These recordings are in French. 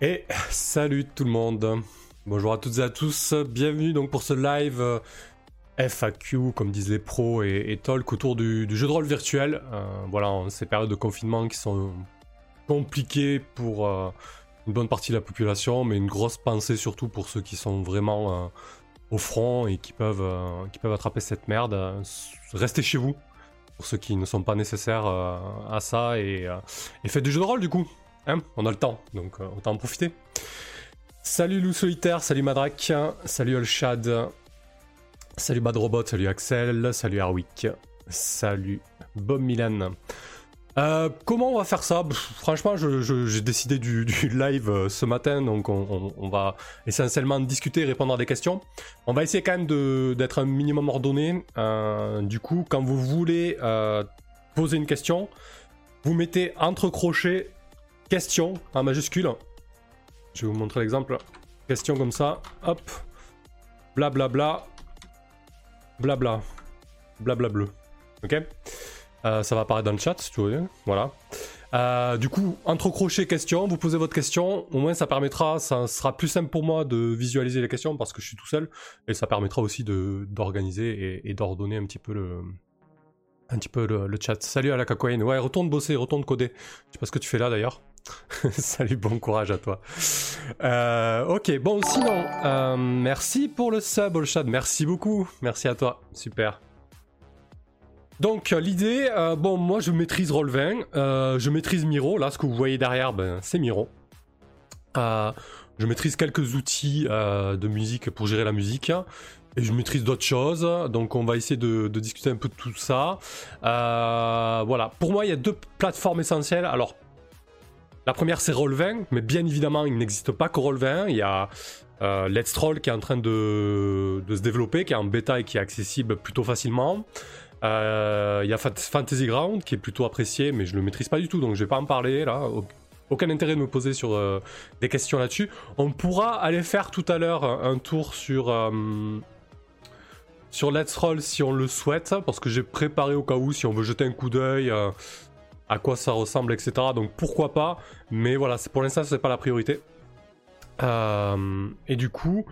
Et salut tout le monde. Bonjour à toutes et à tous. Bienvenue donc pour ce live euh, FAQ, comme disent les pros et, et talk autour du, jeu de rôle virtuel. Euh, voilà, ces périodes de confinement qui sont compliquées pour euh, une bonne partie de la population, mais une grosse pensée surtout pour ceux qui sont vraiment au front et qui peuvent, qui peuvent attraper cette merde. Restez chez vous pour ceux qui ne sont pas nécessaires à ça et, faites du jeu de rôle du coup. Hein, on a le temps, donc euh, autant en profiter. Salut Lou Solitaire, salut Madrak, salut Olshad, salut Bad Robot, salut Axel, salut Arwick, salut Bob Milan. Euh, comment on va faire ça? Franchement, j'ai décidé du, live euh, ce matin, donc on, va essentiellement discuter répondre à des questions. On va essayer quand même d'être un minimum ordonné. du coup, quand vous voulez poser une question, vous mettez entre crochets question en majuscule. Je vais vous montrer l'exemple. Question comme ça. Hop. Blablabla. Blabla. Blabla bleu. Ok euh, Ça va apparaître dans le chat si tu veux. Voilà. Euh, du coup, entre crochets question, vous posez votre question. Au moins, ça permettra, ça sera plus simple pour moi de visualiser les questions parce que je suis tout seul. Et ça permettra aussi d'organiser et, d'ordonner un petit peu le, chat. Salut à la cacoïne. Ouais, retourne bosser, retourne coder. Je sais pas ce que tu fais là d'ailleurs. Salut, bon courage à toi. Euh, ok, bon, sinon, euh, merci pour le sub, Olshad. Merci beaucoup. Merci à toi. Super. Donc, l'idée, euh, bon, moi je maîtrise Roll20, je maîtrise Miro. Là, ce que vous voyez derrière, ben, c'est Miro. je maîtrise quelques outils de musique pour gérer la musique. Et je maîtrise d'autres choses, donc on va essayer de, de, discuter un peu de tout ça. voilà, pour moi il y a deux plateformes essentielles. Alors la première, c'est Roll20, mais bien évidemment, il n'existe pas que Roll20. Il y a euh, Let's Troll qui est en train de, se développer, qui est en bêta et qui est accessible plutôt facilement. Euh, il y a Fantasy Ground qui est plutôt apprécié, mais je ne le maîtrise pas du tout, donc je vais pas en parler là. Aucun intérêt de me poser sur euh, des questions là-dessus. On pourra aller faire tout à l'heure un tour sur sur Let's Roll si on le souhaite, parce que j'ai préparé au cas où si on veut jeter un coup d'œil à quoi ça ressemble, etc. Donc pourquoi pas, mais voilà, pour l'instant, c'est pas la priorité. Euh, et du coup,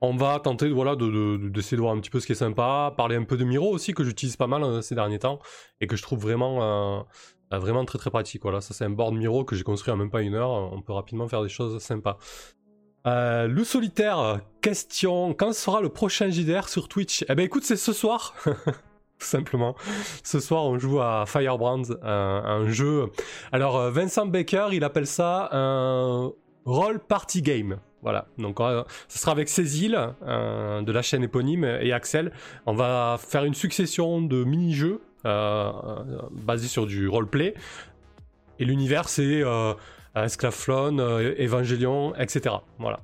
on va tenter voilà, d'essayer de, voir un petit peu ce qui est sympa, parler un peu de Miro aussi, que j'utilise pas mal euh, ces derniers temps, et que je trouve vraiment, euh, vraiment très très pratique. Voilà, ça c'est un board Miro que j'ai construit en même pas une heure, on peut rapidement faire des choses sympas. le solitaire, question, quand sera le prochain JDR sur Twitch? Eh ben écoute, c'est ce soir simplement. Ce soir, on joue à Firebrands, un, jeu. Alors, euh, Vincent Baker, il appelle ça un role party game. Voilà, donc ce sera avec Cécile euh, de la chaîne éponyme et Axel. On va faire une succession de mini-jeux euh, basés sur du roleplay. Et l'univers, c'est Esclaflon, Evangelion, etc. Voilà.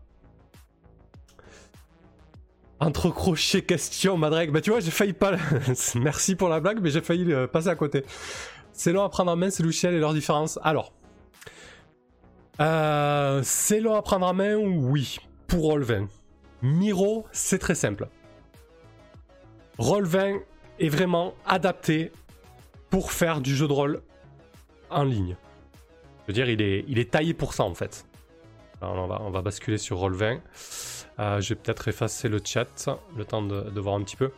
Entre crochet question, Madrek. Bah tu vois, j'ai failli pas. Merci pour la blague, mais j'ai failli euh, passer à côté. C'est long à prendre en main, c'est Luciel et leurs différences. Alors. Euh, c'est long à prendre en main, oui. Pour Roll20. Miro, c'est très simple. Roll20 est vraiment adapté pour faire du jeu de rôle en ligne. Je veux dire, il est, il est taillé pour ça en fait. Alors, on, va, on va basculer sur Roll20. Euh, je vais peut-être effacer le chat, le temps de, voir un petit peu.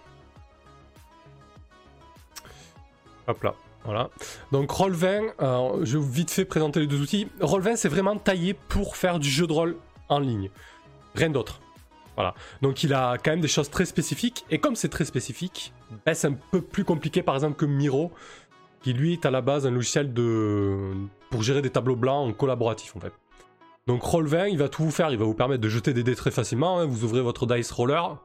Hop là, voilà. Donc Roll20, euh, je vais vite fait présenter les deux outils. Roll20, c'est vraiment taillé pour faire du jeu de rôle en ligne. Rien d'autre. Voilà. Donc il a quand même des choses très spécifiques. Et comme c'est très spécifique, ben, c'est un peu plus compliqué par exemple que Miro, qui lui est à la base un logiciel pour gérer des tableaux blancs en collaboratif en fait. Donc Roll20, il va tout vous faire, il va vous permettre de jeter des dés très facilement. Hein. Vous ouvrez votre dice roller,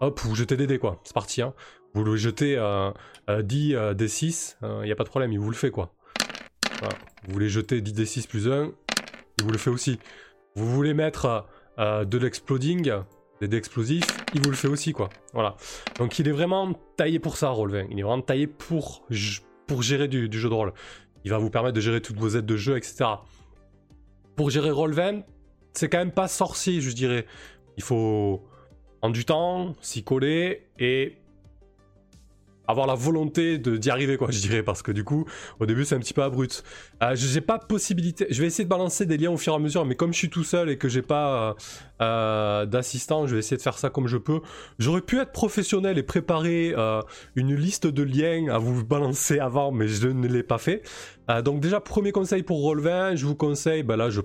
hop, vous jetez des dés quoi, c'est parti. Hein. Vous le jetez euh, 10 euh, D6, il n'y a pas de problème, il vous le fait quoi. Vous voulez jeter 10 D6 plus 1, il vous le fait aussi. Vous voulez mettre euh, de l'exploding, des dés explosifs, il vous le fait aussi quoi. Voilà. Donc il est vraiment taillé pour ça Roll20, il est vraiment taillé pour, gérer du jeu de rôle. il va vous permettre de gérer toutes vos aides de jeu, etc. Pour gérer Roll20, c'est quand même pas sorcier, je dirais. Il faut prendre du temps, s'y coller et avoir la volonté d'y arriver, quoi, je dirais, parce que du coup, au début, c'est un petit peu abrupt. Euh, je n'ai pas possibilité. Je vais essayer de balancer des liens au fur et à mesure, mais comme je suis tout seul et que j'ai pas euh, euh, d'assistant, je vais essayer de faire ça comme je peux. J'aurais pu être professionnel et préparer une liste de liens à vous balancer avant, mais je ne l'ai pas fait. donc déjà, premier conseil pour Roll20, je vous conseille, ben là, je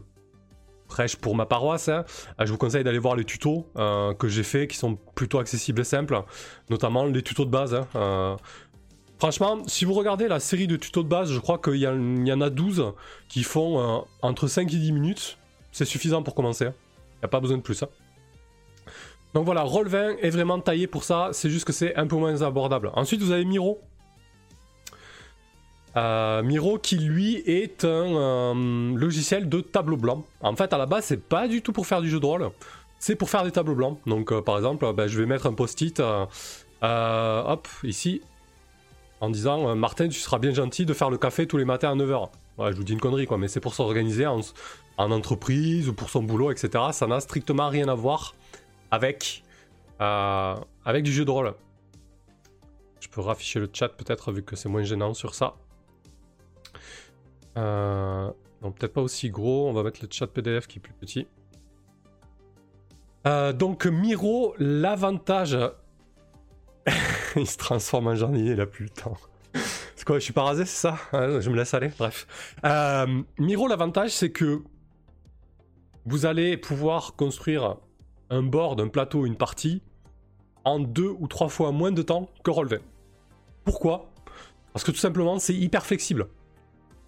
prêche pour ma paroisse. Hein. Euh, je vous conseille d'aller voir les tutos euh, que j'ai fait qui sont plutôt accessibles et simples, notamment les tutos de base. Hein. Euh, franchement, si vous regardez la série de tutos de base, je crois qu'il y, en a 12 qui font entre 5 et 10 minutes. C'est suffisant pour commencer. Il n'y a pas besoin de plus. Hein. Donc voilà, Roll20 est vraiment taillé pour ça, c'est juste que c'est un peu moins abordable. Ensuite, vous avez Miro, euh, Miro qui lui est un euh, logiciel de tableau blanc. En fait à la base c'est pas du tout pour faire du jeu de rôle, c'est pour faire des tableaux blancs. Donc euh, par exemple ben, je vais mettre un post-it hop ici en disant Martin tu seras bien gentil de faire le café tous les matins à 9h. je vous dis une connerie quoi mais c'est pour s'organiser en, en, entreprise ou pour son boulot etc. Ça n'a strictement rien à voir avec, avec du jeu de rôle. Je peux rafficher le chat peut-être vu que c'est moins gênant sur ça. Euh, non, peut-être pas aussi gros. On va mettre le chat PDF qui est plus petit. Euh, donc Miro, l'avantage... il se transforme en jardinier, il a plus le temps. c'est quoi, je suis pas rasé, c'est ça? Je me laisse aller, bref. Euh, Miro, l'avantage, c'est que vous allez pouvoir construire un board, un plateau, une partie en deux ou trois fois moins de temps que Roll20. Pourquoi? Parce que tout simplement, c'est hyper flexible.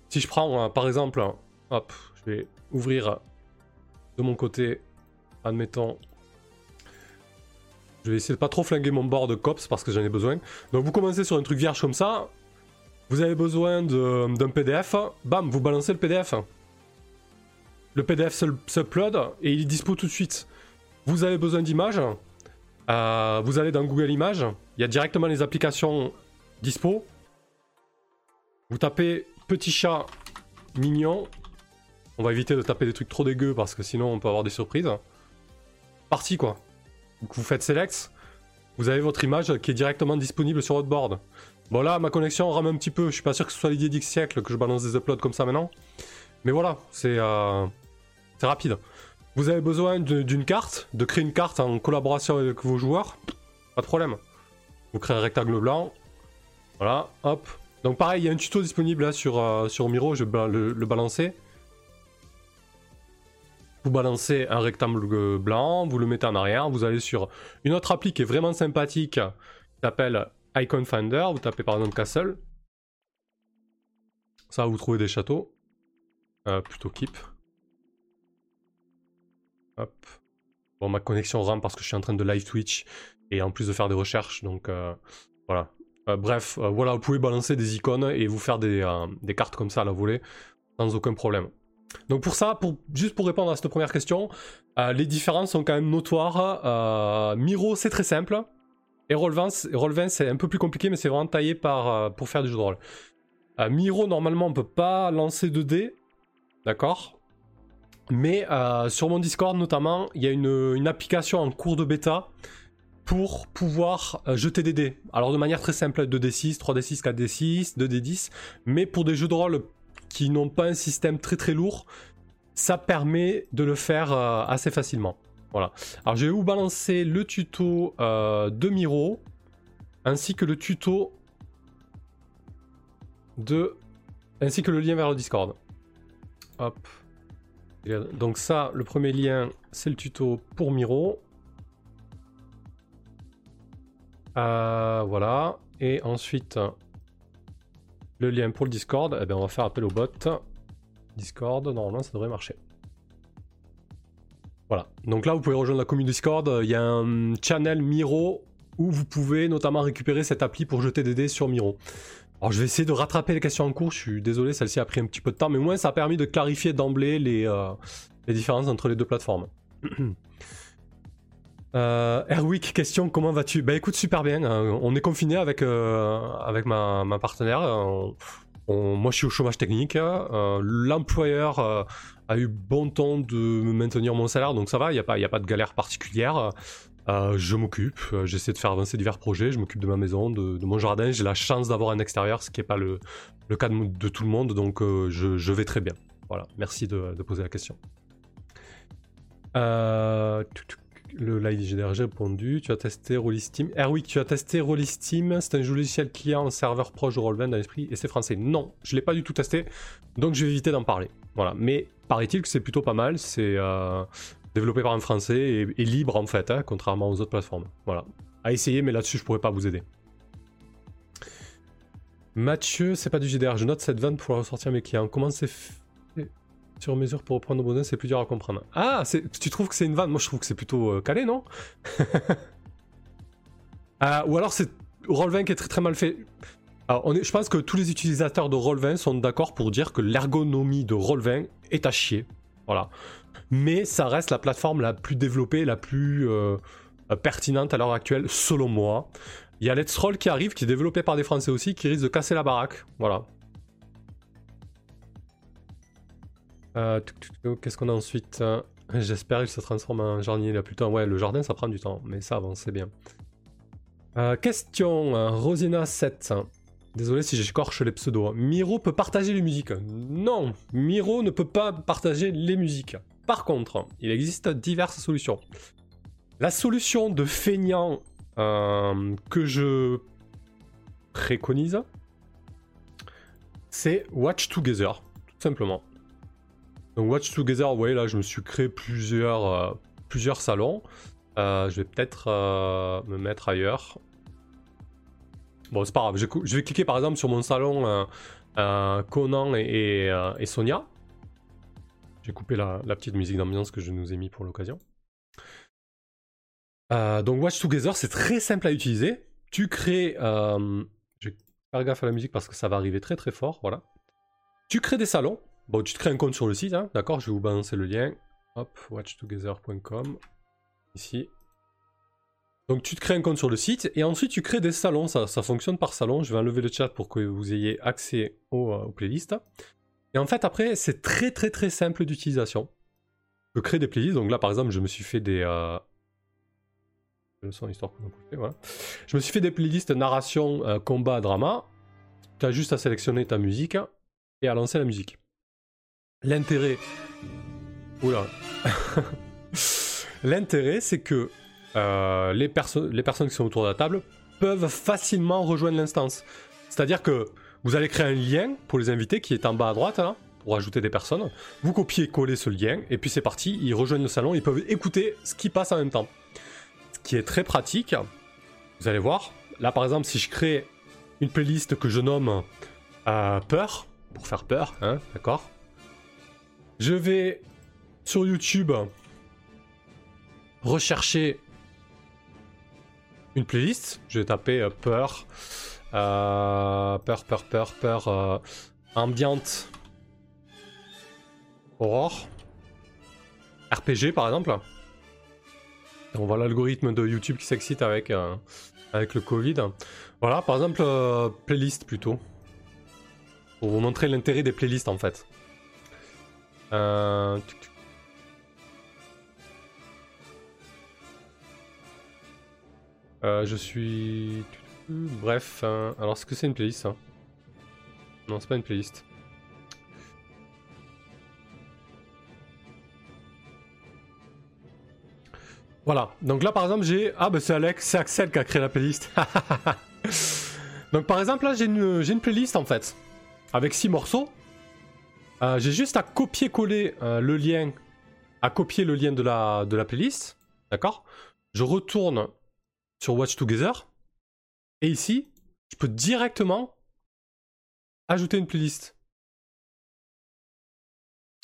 Si je prends euh, par exemple, hop, je vais ouvrir de mon côté, admettons, je vais essayer de pas trop flinguer mon bord de cops parce que j'en ai besoin. Donc vous commencez sur un truc vierge comme ça, vous avez besoin d'un PDF, bam, vous balancez le PDF. Le PDF s'upload et il est dispo tout de suite. Vous avez besoin d'images, euh, vous allez dans Google Images, il y a directement les applications dispo. Vous tapez petit chat mignon. On va éviter de taper des trucs trop dégueux parce que sinon on peut avoir des surprises. Parti quoi. Vous faites select, vous avez votre image qui est directement disponible sur votre board. Bon là ma connexion rame un petit peu, je suis pas sûr que ce soit l'idée d'X siècle que je balance des uploads comme ça maintenant. Mais voilà, c'est euh, rapide. Vous avez besoin d'une carte, de créer une carte en collaboration avec vos joueurs, pas de problème. Vous créez un rectangle blanc, voilà, hop, donc pareil, il y a un tuto disponible là sur, euh, sur Miro, je vais le, balancer. Vous balancez un rectangle blanc, vous le mettez en arrière, vous allez sur une autre appli qui est vraiment sympathique, qui s'appelle Icon Finder, vous tapez par exemple Castle. Ça vous trouver des châteaux. Euh, plutôt Keep. Hop. Bon, ma connexion RAM parce que je suis en train de live Twitch et en plus de faire des recherches, donc euh, voilà. Euh, bref, euh, voilà, vous pouvez balancer des icônes et vous faire euh, des, cartes comme ça à la volée sans aucun problème. Donc pour ça, juste pour répondre à cette première question, les différences sont quand même notoires. Miro, c'est très simple. Et Roll20, c'est un peu plus compliqué, mais c'est vraiment taillé pour faire du jeu de rôle. Miro, normalement, on peut pas lancer de dés. D'accord? Mais sur mon Discord, notamment, il y a une, application en cours de bêta pour pouvoir euh, jeter des dés. Alors de manière très simple, 2d6, 3d6, 4d6, 2d10, mais pour des jeux de rôle qui n'ont pas un système très très lourd, ça permet de le faire euh, assez facilement. Voilà. Alors je vais vous balancer le tuto euh, de Miro, ainsi que le tuto de... ainsi que le lien vers le Discord. Hop. Donc ça, le premier lien, c'est le tuto pour Miro. Euh, voilà. Et ensuite, le lien pour le Discord, eh bien, on va faire appel au bot. Discord, normalement, ça devrait marcher. Voilà. Donc là, vous pouvez rejoindre la communauté Discord. Il y a un channel Miro où vous pouvez notamment récupérer cette appli pour jeter des dés sur Miro. Alors je vais essayer de rattraper les questions en cours, je suis désolé, celle-ci a pris un petit peu de temps, mais au moins ça a permis de clarifier d'emblée les, euh, les différences entre les deux plateformes. Euh, Erwick, question, comment vas-tu? Bah écoute, super bien. Euh, on est confiné avec, euh, avec ma, partenaire. On, moi, je suis au chômage technique. L'employeur a eu bon temps de me maintenir mon salaire, donc ça va, il n'y a, pas, a pas de galère particulière. je m'occupe, j'essaie de faire avancer divers projets, je m'occupe de ma maison, de, mon jardin. J'ai la chance d'avoir un extérieur, ce qui n'est pas le, le, cas de, tout le monde, donc je, vais très bien. Voilà, merci de, de poser la question. Euh, le live j'ai répondu. Tu as testé Rollisteam. Erwick, tu as testé Rollisteam. C'est un logiciel client en serveur proche de Roll20 dans l'esprit et c'est français. Non, je l'ai pas du tout testé, donc je vais éviter d'en parler. Voilà. Mais paraît-il que c'est plutôt pas mal. C'est euh, développé par un français et, libre en fait, hein, contrairement aux autres plateformes. Voilà. À essayer, mais là-dessus je pourrais pas vous aider. Mathieu, c'est pas du GDR. Je note cette vanne pour ressortir mes clients. Comment c'est fait sur mesure pour reprendre besoin, c'est plus dur à comprendre. Ah, tu trouves que c'est une vanne? Moi, je trouve que c'est plutôt euh, calé, non? Euh, Ou alors c'est Roll20 qui est très très mal fait. est, je pense que tous les utilisateurs de Roll20 sont d'accord pour dire que l'ergonomie de Roll20 est à chier. Voilà. Mais ça reste la plateforme la plus développée, la plus euh, pertinente à l'heure actuelle, selon moi. Il y a Let's Roll qui arrive, qui est développé par des Français aussi, qui risque de casser la baraque. Voilà. Euh, qu'est-ce qu'on a ensuite J'espère qu'il se transforme en jardinier là plus tard. Ouais, le jardin ça prend du temps, mais ça avance, c'est bien. Euh, question Rosina7. Désolé si j'écorche les pseudos. Miro peut partager les musiques. Non, Miro ne peut pas partager les musiques. Par contre, il existe diverses solutions. La solution de feignant euh, que je préconise, c'est Watch Together, tout simplement. Donc Watch Together, ouais, là je me suis créé plusieurs, euh, salons. Euh, je vais peut-être euh, me mettre ailleurs. Bon, c'est pas grave. Je, vais cliquer par exemple sur mon salon Conan et, Sonia. J'ai coupé la, petite musique d'ambiance que je nous ai mis pour l'occasion. donc Watch Together, c'est très simple à utiliser. Tu crées... je vais faire gaffe à la musique parce que ça va arriver très très fort, voilà. Tu crées des salons Bon, tu te crées un compte sur le site, hein, d'accord Je vais vous balancer le lien. Hop, watchtogether.com. Ici. Donc tu te crées un compte sur le site et ensuite tu crées des salons, ça, fonctionne par salon. Je vais enlever le chat pour que vous ayez accès aux, euh, playlists. Et en fait après c'est très très très simple d'utilisation. Je crée des playlists, donc là par exemple je me suis fait des... Euh... histoire voilà. Je me suis fait des playlists narration, euh, combat, drama. Tu as juste à sélectionner ta musique et à lancer la musique. L'intérêt. Oula. L'intérêt, c'est que euh, les, les personnes qui sont autour de la table peuvent facilement rejoindre l'instance. C'est-à-dire que vous allez créer un lien pour les invités qui est en bas à droite, là, pour ajouter des personnes. Vous copiez-collez ce lien, et puis c'est parti, ils rejoignent le salon, ils peuvent écouter ce qui passe en même temps. Ce qui est très pratique. Vous allez voir. Là, par exemple, si je crée une playlist que je nomme euh, Peur, pour faire peur, hein, d'accord? Je vais sur YouTube rechercher une playlist. Je vais taper euh, peur, euh, peur, peur, peur, peur, euh, ambiante, aurore, RPG par exemple. On voit l'algorithme de YouTube qui s'excite avec, avec le Covid. Voilà, par exemple, playlist plutôt. Pour vous montrer l'intérêt des playlists en fait. Euh... Euh, je suis... Bref, hein. alors est-ce que c'est une playlist Non, c'est pas une playlist. Voilà, donc là par exemple j'ai... Ah bah c'est Alex, c'est Axel qui a créé la playlist. donc par exemple là j'ai une, une playlist en fait, avec 6 morceaux. Euh, j'ai juste à copier-coller euh, le lien, à copier le lien de la, playlist, d'accord? Je retourne sur Watch Together, et ici, je peux directement ajouter une playlist.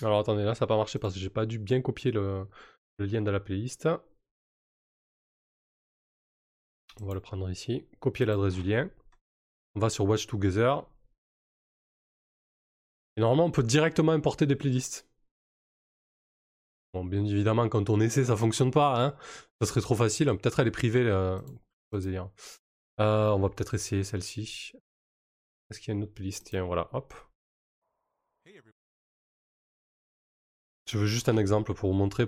Alors attendez, là ça n'a pas marché parce que j'ai pas dû bien copier le, le lien de la playlist. On va le prendre ici, copier l'adresse du lien. On va sur Watch Together, et normalement, on peut directement importer des playlists. Bon, bien évidemment, quand on essaie, ça fonctionne pas. Hein. Ça serait trop facile. Peut-être elle est privée. Euh, on va peut-être essayer celle-ci. Est-ce qu'il y a une autre playlist? Tiens, voilà, hop. Je veux juste un exemple pour vous montrer,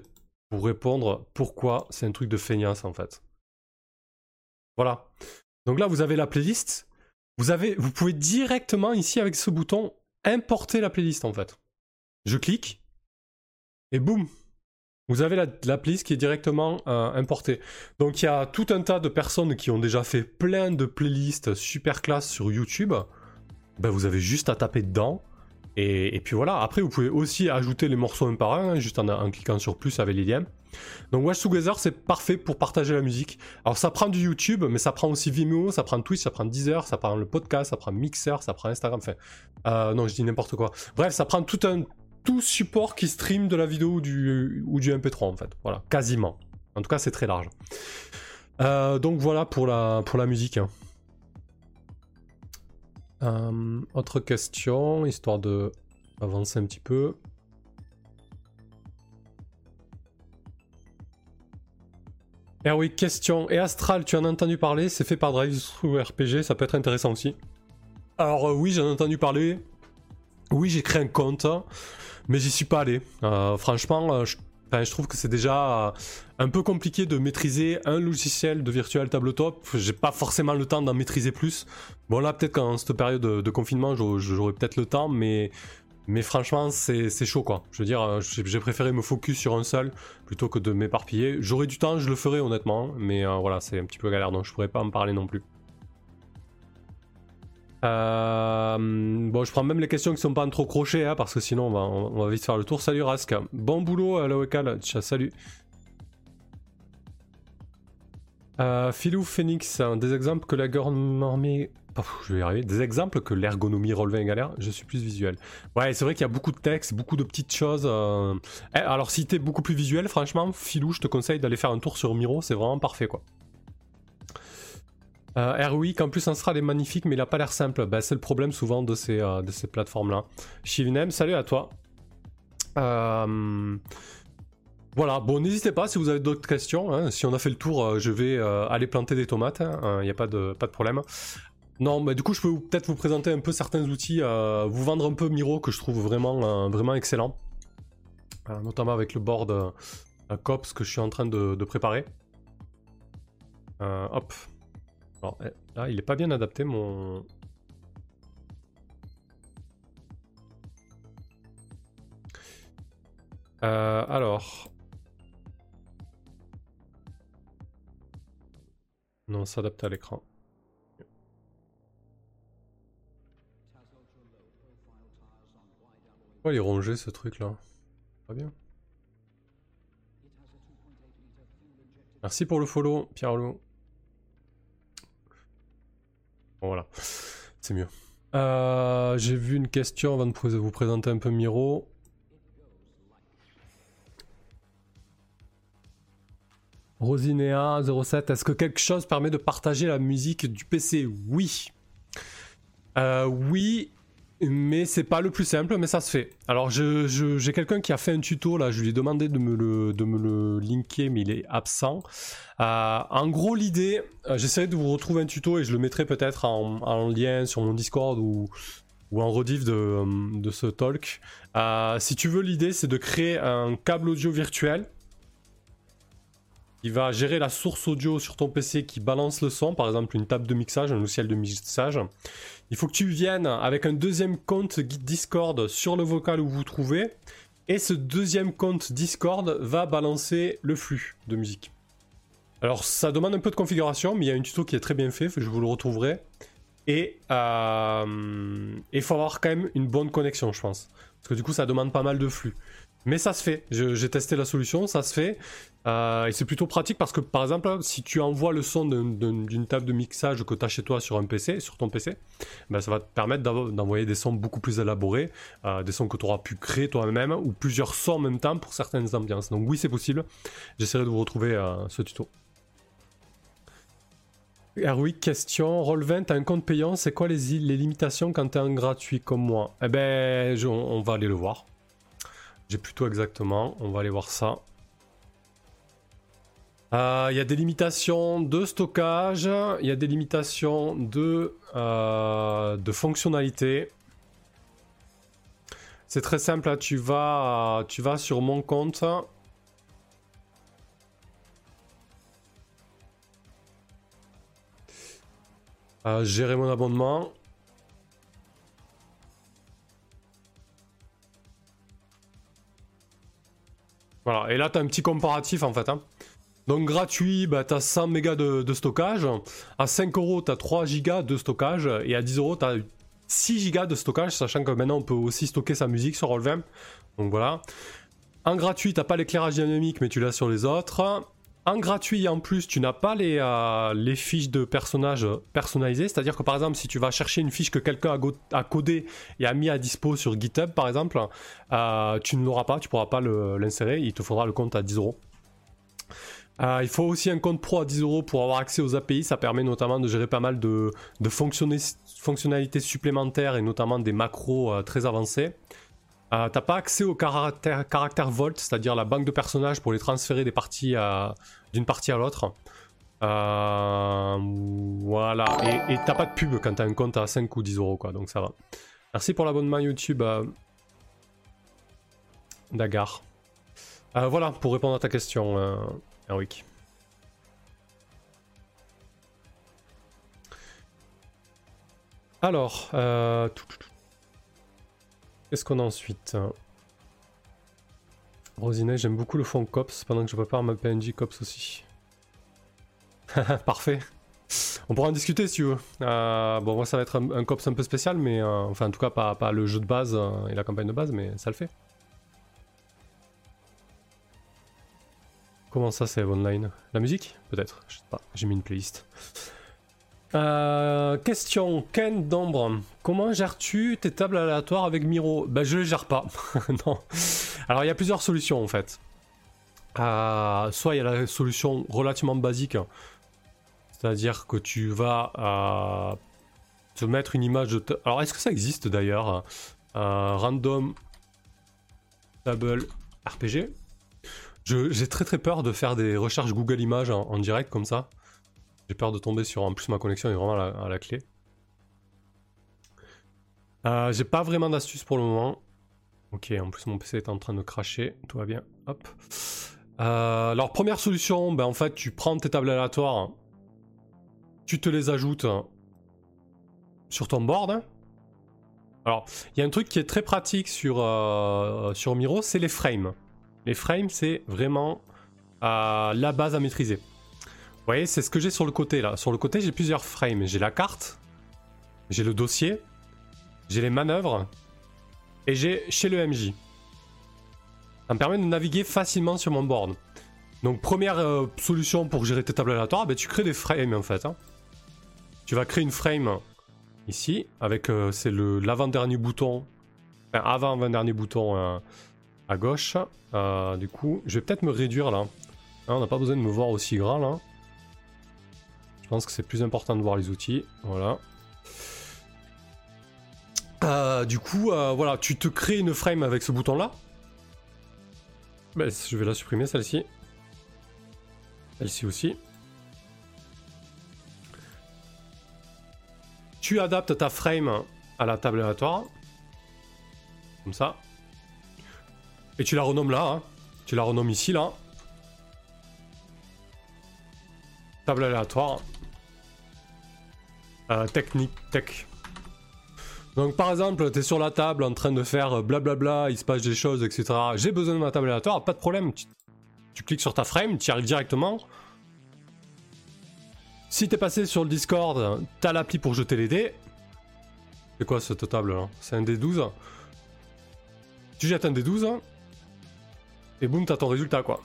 pour répondre pourquoi c'est un truc de feignasse en fait. Voilà. Donc là, vous avez la playlist. Vous, avez, vous pouvez directement ici avec ce bouton importer la playlist en fait. Je clique et boum, vous avez la, playlist qui est directement euh, importée. Donc il y a tout un tas de personnes qui ont déjà fait plein de playlists super classe sur YouTube. Ben, vous avez juste à taper dedans. Et, puis voilà, après vous pouvez aussi ajouter les morceaux un par un, hein, juste en, cliquant sur plus avec les liens. Donc Watch Together c'est parfait pour partager la musique. Alors ça prend du YouTube, mais ça prend aussi Vimeo, ça prend Twitch, ça prend Deezer, ça prend le podcast, ça prend Mixer, ça prend Instagram, enfin... Euh, non, je dis n'importe quoi. Bref, ça prend tout un tout support qui stream de la vidéo ou du, ou du MP3 en fait. Voilà, quasiment. En tout cas, c'est très large. Euh, donc voilà pour la, pour la musique. Hein. Euh, autre question, histoire de avancer un petit peu. Eh oui, question. Et Astral, tu en as entendu parler? C'est fait par Drive RPG, ça peut être intéressant aussi. Alors euh, oui, j'en ai entendu parler. Oui, j'ai créé un compte mais j'y suis pas allé. Euh, franchement, euh, je, trouve que c'est déjà un peu compliqué de maîtriser un logiciel de virtual tabletop. J'ai pas forcément le temps d'en maîtriser plus. Bon là, peut-être qu'en cette période de, confinement, j'aurais peut-être le temps, mais mais franchement, c'est chaud quoi. Je veux dire, j'ai préféré me focus sur un seul plutôt que de m'éparpiller. J'aurais du temps, je le ferai honnêtement, mais voilà, c'est un petit peu galère donc je pourrais pas en parler non plus. Euh, bon, je prends même les questions qui sont pas trop crochées, hein, parce que sinon on va, vite faire le tour. Salut Rask. Bon boulot à la salut. Euh, Philou Phoenix, des exemples que l'ergonomie... je vais y arriver. Des exemples que l'ergonomie relevait galère, je suis plus visuel. Ouais, c'est vrai qu'il y a beaucoup de textes, beaucoup de petites choses. Euh. Eh, alors si t'es beaucoup plus visuel, franchement, Philou, je te conseille d'aller faire un tour sur Miro, c'est vraiment parfait quoi. Euh, en plus Astral est magnifique, mais il a pas l'air simple. Bah, c'est le problème souvent de ces, euh, de ces plateformes-là. Shivnem, salut à toi. Euh, voilà, bon, n'hésitez pas si vous avez d'autres questions. Hein. Si on a fait le tour, je vais aller planter des tomates. Il hein. n'y a pas de, pas de problème. Non, mais du coup, je peux peut-être vous présenter un peu certains outils, vous vendre un peu Miro que je trouve vraiment, vraiment excellent. notamment avec le board COPS que je suis en train de, préparer. hop, alors, eh, là, il est pas bien adapté, mon... Euh, alors... Non, s'adapte à l'écran. Il est ce truc là Pas bien. Merci pour le follow, Pierre-Loup. Voilà, c'est mieux. Euh, j'ai vu une question avant de vous présenter un peu Miro. Rosinéa07, est-ce que quelque chose permet de partager la musique du PC Oui. Euh, oui, mais c'est pas le plus simple, mais ça se fait. Alors j'ai quelqu'un qui a fait un tuto là, je lui ai demandé de me le, de me le linker, mais il est absent. Euh, en gros l'idée, euh, j'essaierai de vous retrouver un tuto et je le mettrai peut-être en, lien sur mon Discord ou, ou en rediff de, de ce talk. Euh, si tu veux l'idée c'est de créer un câble audio virtuel qui va gérer la source audio sur ton PC qui balance le son, par exemple une table de mixage, un logiciel de mixage. Il faut que tu viennes avec un deuxième compte Discord sur le vocal où vous trouvez. Et ce deuxième compte Discord va balancer le flux de musique. Alors ça demande un peu de configuration, mais il y a un tuto qui est très bien fait, je vous le retrouverai. Et euh, il faut avoir quand même une bonne connexion, je pense. Parce que du coup, ça demande pas mal de flux. Mais ça se fait. J'ai testé la solution, ça se fait. Euh, et c'est plutôt pratique parce que, par exemple, si tu envoies le son d'une table de mixage que tu as chez toi sur un PC, sur ton PC, ben, ça va te permettre d'envoyer des sons beaucoup plus élaborés, euh, des sons que tu auras pu créer toi-même, ou plusieurs sons en même temps pour certaines ambiances. Donc oui, c'est possible. J'essaierai de vous retrouver euh, ce tuto. oui, question. Roll20, t'as un compte payant, c'est quoi les, les limitations quand t'es un gratuit comme moi? Eh ben, on va aller le voir. J'ai plutôt exactement, on va aller voir ça. Il y a des limitations de stockage, il y a des limitations de, de fonctionnalité. C'est très simple, hein. tu, vas, tu vas sur mon compte. gérer mon abonnement. Voilà, et là tu as un petit comparatif en fait. Hein. Donc gratuit, bah, tu as 100 mégas de, stockage. À 5 euros, tu as 3 gigas de stockage. Et à 10 euros, tu as 6 gigas de stockage, sachant que maintenant on peut aussi stocker sa musique sur Roll20. Donc voilà. En gratuit, t'as pas l'éclairage dynamique, mais tu l'as sur les autres. En gratuit, en plus, tu n'as pas les, euh, les fiches de personnages personnalisées. C'est-à-dire que par exemple, si tu vas chercher une fiche que quelqu'un a, codée et a mis à dispo sur GitHub, par exemple, euh, tu ne l'auras pas, tu pourras pas l'insérer. Il te faudra le compte à 10 euros. Euh, il faut aussi un compte pro à 10 euros pour avoir accès aux API. Ça permet notamment de gérer pas mal de, fonctionnalités supplémentaires et notamment des macros euh, très avancés. Euh, t'as pas accès au caractère, Vault, c'est-à-dire la banque de personnages pour les transférer des parties d'une partie à l'autre. voilà, et t'as pas de pub quand t'as un compte à 5 ou 10 euros, quoi, donc ça va. Merci pour l'abonnement YouTube, Dagar. voilà, pour répondre à ta question. Oui. Alors, euh, qu'est-ce qu'on a ensuite Rosinet, j'aime beaucoup le fond COPS pendant que je prépare ma PNJ COPS aussi. Parfait. On pourra en discuter si tu veux. Euh, bon, moi ça va être un, COPS un peu spécial, mais euh, enfin en tout cas pas, pas le jeu de base et la campagne de base, mais ça le fait. Comment ça, c'est online La musique? Peut-être, je sais pas, j'ai mis une playlist. Euh, question, Ken d'Ombre. Comment gères-tu tes tables aléatoires avec Miro? Ben, je les gère pas. non. Alors, il y a plusieurs solutions en fait. Euh, soit il y a la solution relativement basique, c'est-à-dire que tu vas euh, te mettre une image de. Alors, est-ce que ça existe d'ailleurs? Random Table RPG j'ai très très peur de faire des recherches Google Images en, direct comme ça. J'ai peur de tomber sur. En plus, ma connexion est vraiment à la, clé. Euh, j'ai pas vraiment d'astuce pour le moment. Ok, en plus, mon PC est en train de cracher. Tout va bien. Hop. Euh, alors, première solution, ben, en fait, tu prends tes tables aléatoires, tu te les ajoutes sur ton board. Alors, il y a un truc qui est très pratique sur, euh, sur Miro, c'est les frames. Les frames, c'est vraiment la base à maîtriser. Voyez, c'est ce que j'ai sur le côté là. Sur le côté, j'ai plusieurs frames. J'ai la carte, j'ai le dossier, j'ai les manœuvres et j'ai chez le MJ. Ça me permet de naviguer facilement sur mon board. Donc première euh, solution pour gérer tes tables aléatoires, ben, tu crées des frames en fait. Hein. Tu vas créer une frame ici avec euh, c'est le l'avant-dernier bouton, enfin avant-avant-dernier bouton à gauche. Euh, du coup, je vais peut-être me réduire là. Hein, on n'a pas besoin de me voir aussi grand là. Je pense que c'est plus important de voir les outils. Voilà. Euh, du coup, euh, voilà, tu te crées une frame avec ce bouton là. Ben, je vais la supprimer celle-ci. Celle-ci aussi. Tu adaptes ta frame à la table aléatoire. Comme ça. Et tu la renommes là, hein. Tu la renommes ici, là. Table aléatoire. Euh, technique, tech. Donc par exemple, tu es sur la table en train de faire blablabla, il se passe des choses, etc. J'ai besoin de ma table aléatoire, pas de problème. Tu, cliques sur ta frame, tu arrives directement. Si t'es passé sur le Discord, t'as l'appli pour jeter les dés. C'est quoi cette table là? C'est un D12. Tu jettes un D12 et boum, t'as ton résultat quoi.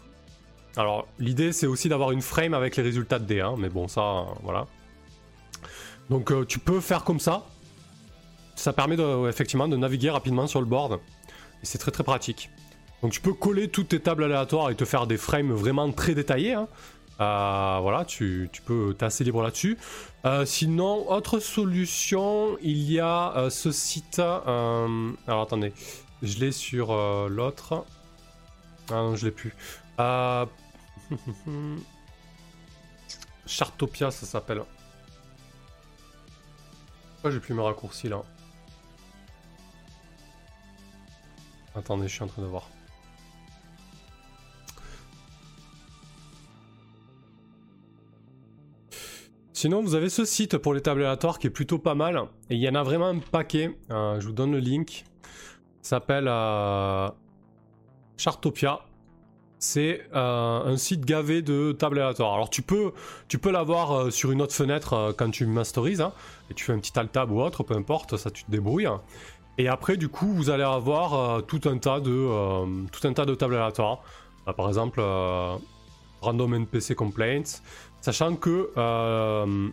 Alors l'idée c'est aussi d'avoir une frame avec les résultats de D, mais bon ça, voilà. Donc euh, tu peux faire comme ça. Ça permet effectivement de naviguer rapidement sur le board. Et c'est très très pratique. Donc tu peux coller toutes tes tables aléatoires et te faire des frames vraiment très détaillés. Hein. Euh, voilà, tu, peux, t'es assez libre là-dessus. Euh, sinon, autre solution, il y a ce site. alors attendez, je l'ai sur l'autre. Ah non, je l'ai plus. Chartopia, ça s'appelle. J'ai plus mes raccourcis là Attendez, je suis en train de voir. Sinon, vous avez ce site pour les tables aléatoires qui est plutôt pas mal. Et il y en a vraiment un paquet. Euh, je vous donne le link. S'appelle euh, Chartopia. C'est euh, un site gavé de tables aléatoires. Alors tu peux, tu peux l'avoir sur une autre fenêtre quand tu masterises. Hein, et tu fais un petit alt tab ou autre, peu importe, ça tu te débrouilles. Et après, du coup, vous allez avoir tout, un tas de, tout un tas de tables aléatoires. par exemple, Random NPC Complaints. Sachant que euh,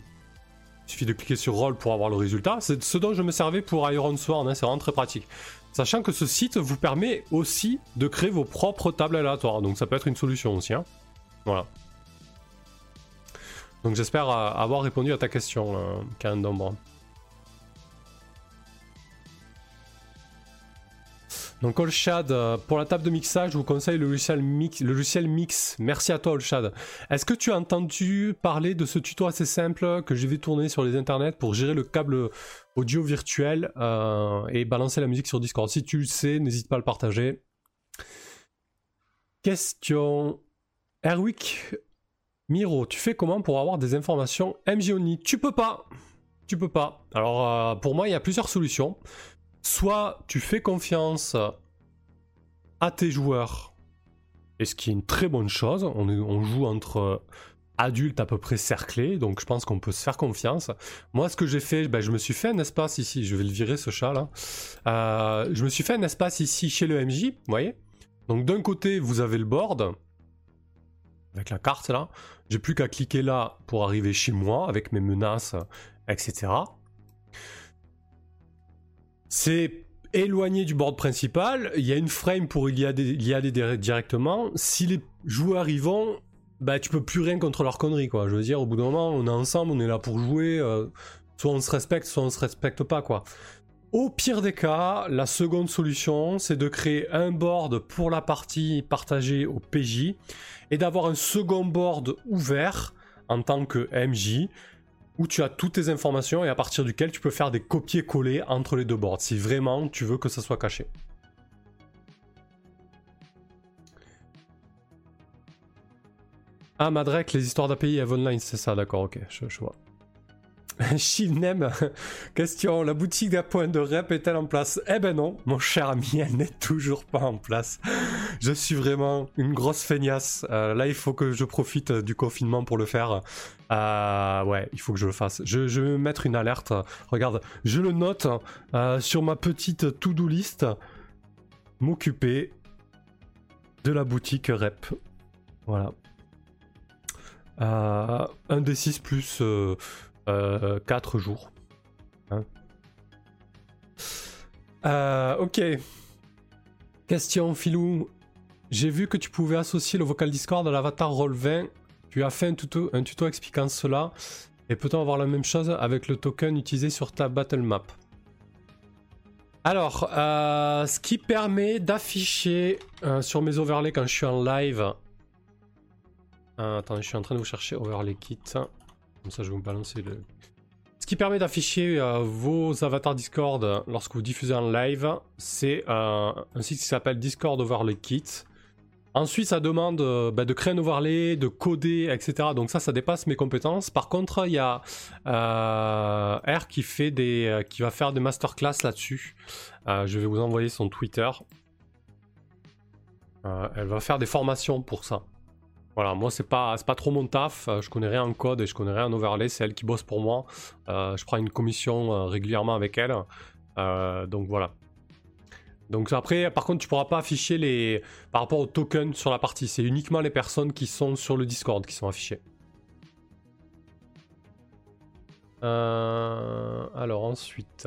il suffit de cliquer sur Roll pour avoir le résultat. C'est ce dont je me servais pour Iron Sword, hein, c'est vraiment très pratique. Sachant que ce site vous permet aussi de créer vos propres tables aléatoires, donc ça peut être une solution aussi. Hein. Voilà. Donc j'espère euh, avoir répondu à ta question, euh, Karen. Donc Olshad, euh, pour la table de mixage, je vous conseille le logiciel Mix. Merci à toi Olshad. Est-ce que tu as entendu parler de ce tuto assez simple que je vais tourner sur les internets pour gérer le câble audio virtuel euh, et balancer la musique sur Discord? Si tu le sais, n'hésite pas à le partager. Question. Erwick Miro, tu fais comment pour avoir des informations MJONI Tu peux pas. Tu peux pas. Alors euh, pour moi, il y a plusieurs solutions soit tu fais confiance à tes joueurs, et ce qui est une très bonne chose, on, joue entre adultes à peu près cerclés, donc je pense qu'on peut se faire confiance. Moi, ce que j'ai fait, ben, je me suis fait un espace ici, je vais le virer ce chat là. Euh, je me suis fait un espace ici chez le MJ, vous voyez Donc d'un côté, vous avez le board, avec la carte là. J'ai plus qu'à cliquer là pour arriver chez moi avec mes menaces, etc. C'est éloigné du board principal, il y a une frame pour y aller, directement. Si les joueurs y vont, bah tu peux plus rien contre leur conneries quoi. Je veux dire, au bout d'un moment, on est ensemble, on est là pour jouer. Euh, soit on se respecte, soit on se respecte pas quoi. Au pire des cas, la seconde solution, c'est de créer un board pour la partie partagée au PJ et d'avoir un second board ouvert en tant que MJ où tu as toutes tes informations et à partir duquel tu peux faire des copier-coller entre les deux boards si vraiment tu veux que ça soit caché. Ah, Madrek, les histoires d'API Eve Online, c'est ça, d'accord, ok, je, je vois. Shilnem, question, la boutique d'appoint de rep est-elle en place? Eh ben non, mon cher ami, elle n'est toujours pas en place. Je suis vraiment une grosse feignasse. Euh, là, il faut que je profite du confinement pour le faire. Euh, ouais, il faut que je le fasse. Je, vais mettre une alerte. Regarde, je le note euh, sur ma petite to-do list. M'occuper de la boutique rep. Voilà. un des 6 plus 4 jours. Hein. ok. Question, Filou. J'ai vu que tu pouvais associer le vocal Discord à l'avatar Roll20 tu as fait un tuto, tuto expliquant cela. Et peut-on avoir la même chose avec le token utilisé sur ta battle map? Alors, euh, ce qui permet d'afficher euh, sur mes overlays quand je suis en live. Euh, attendez, je suis en train de vous chercher overlay kit. Comme ça, je vais vous balancer le. Ce qui permet d'afficher vos avatars Discord lorsque vous diffusez en live, c'est un site qui s'appelle Discord Overlay Kit. Ensuite, ça demande euh, bah, de créer un overlay, de coder, etc. Donc ça, ça dépasse mes compétences. Par contre, il y a euh, R qui fait des, euh, qui va faire des masterclass là-dessus. je vais vous envoyer son Twitter. elle va faire des formations pour ça. Voilà, moi c'est pas pas trop mon taf. Je connais rien en code et je connais rien en overlay. C'est elle qui bosse pour moi. je prends une commission régulièrement avec elle. donc voilà. Donc après, par contre, tu pourras pas afficher les par rapport aux tokens sur la partie. C'est uniquement les personnes qui sont sur le Discord qui sont affichées. Euh, alors ensuite.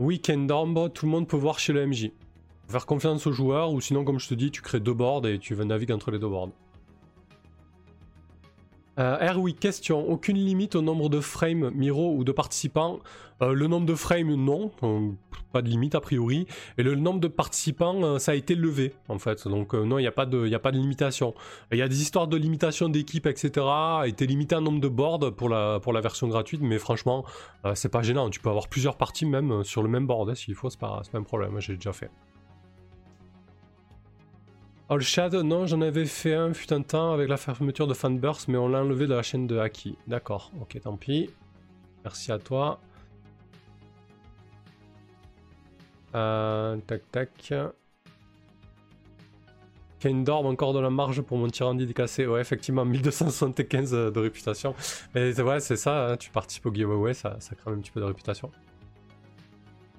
Weekend Dorm, tout le monde peut voir chez le MJ. Faire confiance aux joueurs ou sinon, comme je te dis, tu crées deux boards et tu naviguer entre les deux boards. Euh, question. Aucune limite au nombre de frames, Miro ou de participants? Euh, Le nombre de frames, non. Euh, pas de limite a priori. Et le nombre de participants, euh, ça a été levé en fait. Donc non, il n'y a, pas de, a pas de limitation. Il y a des histoires de limitation d'équipe, etc. Été limité un nombre de boards pour la, pour la version gratuite. Mais franchement, c'est pas gênant. Tu peux avoir plusieurs parties même sur le même board. Hein, s'il faut, c'est pas, pas un problème. J'ai déjà fait. All Shadow, non, j'en avais fait un fut un temps avec la fermeture de Fanburst, mais on l'a enlevé de la chaîne de Haki. D'accord, ok, tant pis. Merci à toi. Euh, tac, tac. Kane dorme encore de la marge pour mon tyrannie décassé. Ouais, effectivement, 1275 de réputation. Mais ouais, c'est ça, hein, tu participes au giveaway, ça, ça crame un petit peu de réputation.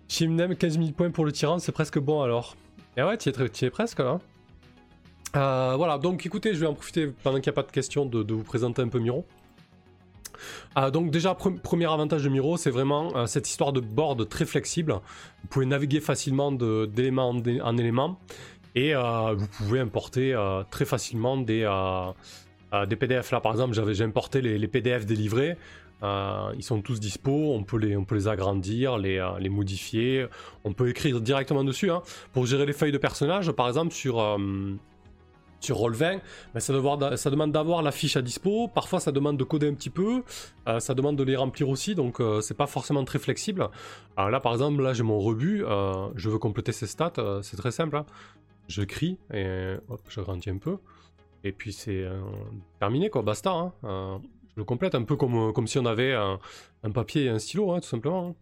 Chimnem, 15 000 points pour le tyran, c'est presque bon alors. Et ouais, tu es presque là. Euh, voilà, donc écoutez, je vais en profiter pendant qu'il n'y a pas de questions de, vous présenter un peu Miro. Euh, donc déjà, premier avantage de Miro, c'est vraiment euh, cette histoire de board très flexible. Vous pouvez naviguer facilement d'élément en, élément et vous pouvez importer très facilement des, PDF. Là, par exemple, j'ai importé les, PDF délivrés. ils sont tous dispo, on peut les, les agrandir, les, les modifier, on peut écrire directement dessus. Hein. Pour gérer les feuilles de personnages, par exemple, sur, sur Roll20, ben ça, ça, demande d'avoir la fiche à dispo, parfois ça demande de coder un petit peu, euh, ça demande de les remplir aussi, donc euh, c'est pas forcément très flexible. Alors là par exemple, là j'ai mon rebut, euh, je veux compléter ces stats, c'est très simple. Hein. Je crie et hop, je grandis un peu, et puis c'est terminé quoi, basta. Hein. je le complète un peu comme, comme si on avait un, papier et un stylo, hein, tout simplement.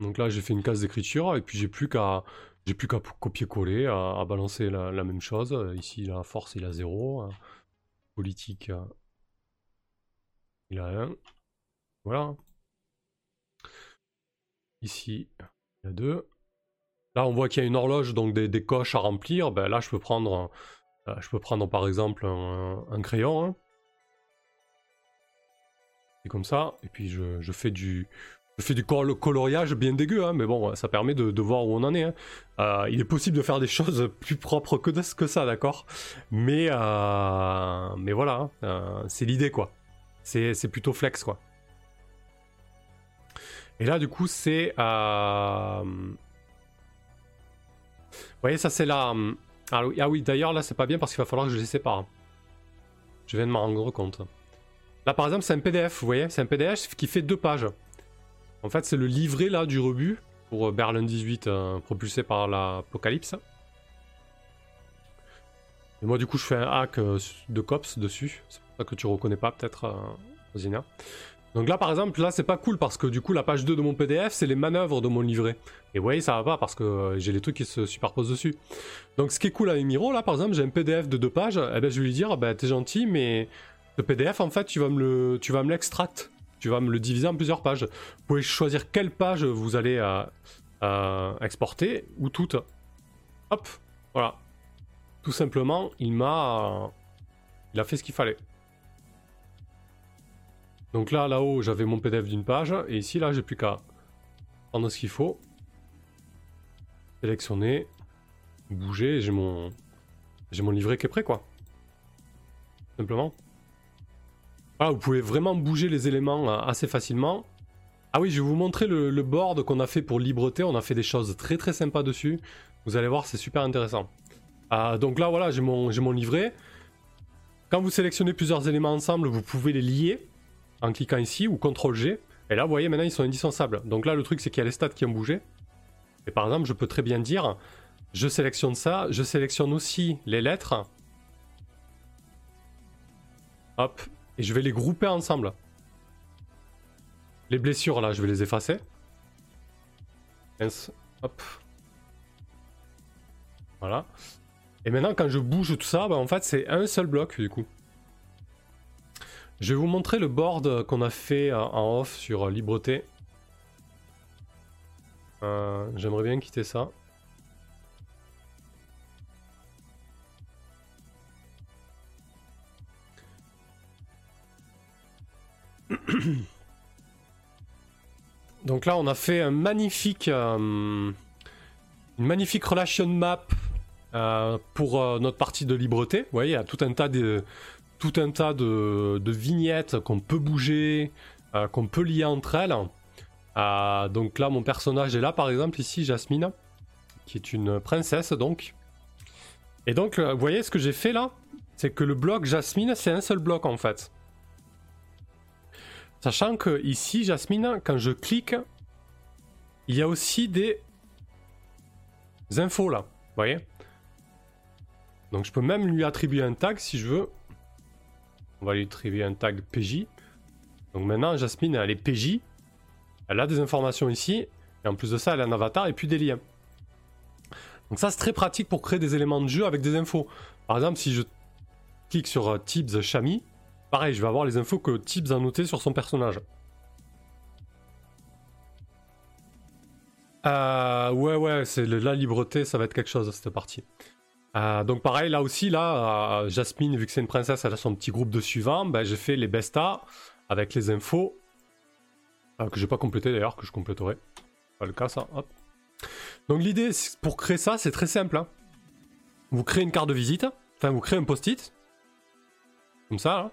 Donc là j'ai fait une case d'écriture, et puis j'ai plus qu'à j'ai plus qu'à copier-coller, à, balancer la, même chose. Ici, la force, il a 0. Politique, il a 1. Voilà. Ici, il a 2. Là, on voit qu'il y a une horloge, donc des, coches à remplir. Ben, là, je peux prendre, euh, je peux prendre par exemple un, crayon. Hein. C'est comme ça. Et puis, je fais du, je fais du coloriage bien dégueu, hein, mais bon, ça permet de, voir où on en est. Hein. Euh, il est possible de faire des choses plus propres que, que ça, d'accord mais, euh, mais voilà, hein, euh, c'est l'idée, quoi. C'est plutôt flex, quoi. Et là, du coup, c'est... Vous voyez, ça, c'est là... Ah, ah oui, d'ailleurs, là, c'est pas bien parce qu'il va falloir que je les sépare. Je viens de m'en rendre compte. Là, par exemple, c'est un PDF, vous voyez C'est un PDF qui fait deux pages. En fait, c'est le livret là du rebut pour euh, Berlin 18 euh, propulsé par l'Apocalypse. Et moi, du coup, je fais un hack euh, de cops dessus. C'est pour ça que tu reconnais pas, peut-être, Zina. Donc là, par exemple, là, c'est pas cool parce que du coup, la page 2 de mon PDF, c'est les manœuvres de mon livret. Et vous voyez, ça va pas parce que j'ai les trucs qui se superposent dessus. Donc, ce qui est cool avec Miro, là, par exemple, j'ai un PDF de deux pages. Eh ben, je vais lui dire, bah, t'es gentil, mais le PDF, en fait, tu vas me le, tu vas me le diviser en plusieurs pages. Vous pouvez choisir quelle page vous allez euh, euh, exporter ou toutes. Hop, voilà. Tout simplement, il m'a, il a fait ce qu'il fallait. Donc là, là-haut, j'avais mon PDF d'une page, et ici, là, j'ai plus qu'à prendre ce qu'il faut, sélectionner, bouger, j'ai mon, j'ai mon livret qui est prêt, quoi. Simplement. Ah, vous pouvez vraiment bouger les éléments euh, assez facilement. Ah oui, je vais vous montrer le, board qu'on a fait pour Libreté. On a fait des choses très très sympas dessus. Vous allez voir, c'est super intéressant. Ah, donc là, voilà, j'ai mon, mon livret. Quand vous sélectionnez plusieurs éléments ensemble, vous pouvez les lier en cliquant ici ou CTRL-G. Et là, vous voyez, maintenant, ils sont indissociables. Donc là, le truc, c'est qu'il y a les stats qui ont bougé. Et par exemple, je peux très bien dire, je sélectionne ça, je sélectionne aussi les lettres. Hop, et je vais les grouper ensemble. Les blessures, là, je vais les effacer. Hop. Voilà. Et maintenant, quand je bouge tout ça, bah, en fait, c'est un seul bloc, du coup. Je vais vous montrer le board qu'on a fait en off sur Libreté. Euh, j'aimerais bien quitter ça. Donc là, on a fait un magnifique, euh, une magnifique relation map euh, pour euh, notre partie de libreté. Vous voyez, il y a tout un tas de, tout un tas de, vignettes qu'on peut bouger, qu'on peut lier entre elles. Donc là, mon personnage est là, par exemple, ici, Jasmine, qui est une princesse, donc. Et donc, vous voyez ce que j'ai fait là C'est que le bloc Jasmine, c'est un seul bloc, en fait. Sachant que ici, Jasmine, quand je clique, il y a aussi des infos là. Voyez? Donc je peux même lui attribuer un tag si je veux. On va lui attribuer un tag PJ. Donc maintenant, Jasmine, elle est PJ. Elle a des informations ici. Et en plus de ça, elle a un avatar et puis des liens. Donc ça, c'est très pratique pour créer des éléments de jeu avec des infos. Par exemple, si je clique sur euh, Tibbs Chami, pareil, je vais avoir les infos que Tibbs a notées sur son personnage. Euh, ouais, ouais, c'est la libreté, ça va être quelque chose cette partie. Euh, donc pareil, là aussi, là, euh, Jasmine, vu que c'est une princesse, elle a son petit groupe de suivants, ben, j'ai fait les bestas avec les infos, que j'ai pas complété d'ailleurs, que je compléterai. Pas le cas ça. Donc l'idée pour créer ça, c'est très simple. Hein. Vous créez une carte de visite, enfin vous créez un post-it, comme ça, là.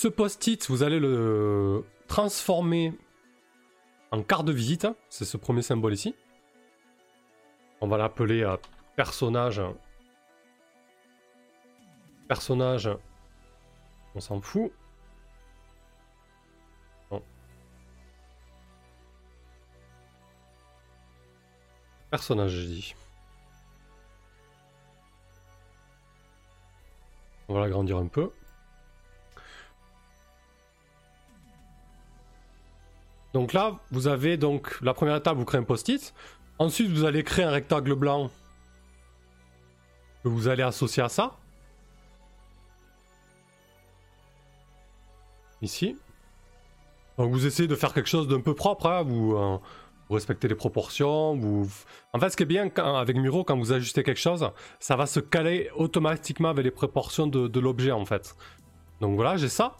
Ce post-it, vous allez le transformer en carte de visite. C'est ce premier symbole ici. On va l'appeler euh, personnage. Personnage. On s'en fout. Personnage, je dis. On va l'agrandir un peu. Donc là, vous avez donc la première étape, vous créez un post-it. Ensuite, vous allez créer un rectangle blanc que vous allez associer à ça. Ici. Donc vous essayez de faire quelque chose d'un peu propre, hein. vous, euh, vous, respectez les proportions. Vous... En fait, ce qui est bien avec Miro, quand vous ajustez quelque chose, ça va se caler automatiquement avec les proportions de, de l'objet en fait. Donc voilà, j'ai ça.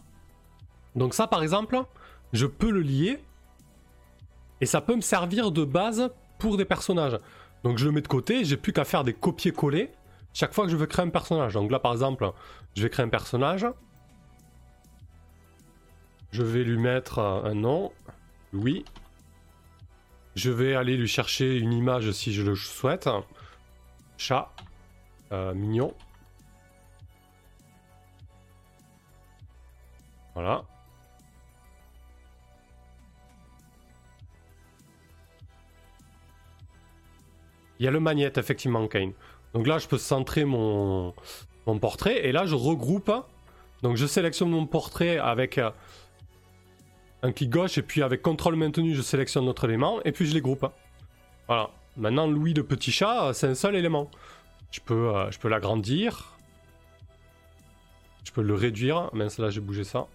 Donc ça, par exemple, je peux le lier et ça peut me servir de base pour des personnages. Donc je le mets de côté, j'ai plus qu'à faire des copier-coller chaque fois que je veux créer un personnage. Donc là par exemple, je vais créer un personnage. Je vais lui mettre un nom, oui. Je vais aller lui chercher une image si je le souhaite. Chat, euh, mignon. Voilà. Il y a le magnète, effectivement, Kane. Donc là, je peux centrer mon, mon portrait. Et là, je regroupe. Donc je sélectionne mon portrait avec euh, un clic gauche. Et puis avec CTRL maintenu, je sélectionne notre élément. Et puis je les groupe. Voilà. Maintenant, Louis le petit chat, c'est un seul élément. Je peux, euh, peux l'agrandir. Je peux le réduire. Mince, là, j'ai bougé ça.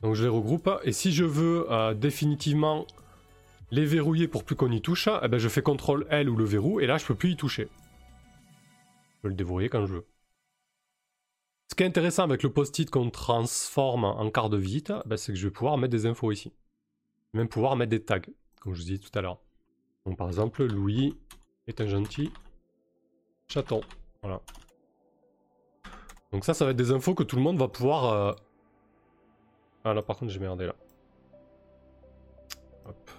Donc je les regroupe. Et si je veux euh, définitivement les verrouiller pour plus qu'on y touche, eh ben je fais CTRL L ou le verrou, et là je peux plus y toucher. Je peux le déverrouiller quand je veux. Ce qui est intéressant avec le post-it qu'on transforme en carte de visite, ben, c'est que je vais pouvoir mettre des infos ici. Même pouvoir mettre des tags, comme je vous disais tout à l'heure. Donc par exemple, Louis est un gentil chaton. Voilà. Donc ça, ça va être des infos que tout le monde va pouvoir... Euh, ah là par contre j'ai merdé là. Hop.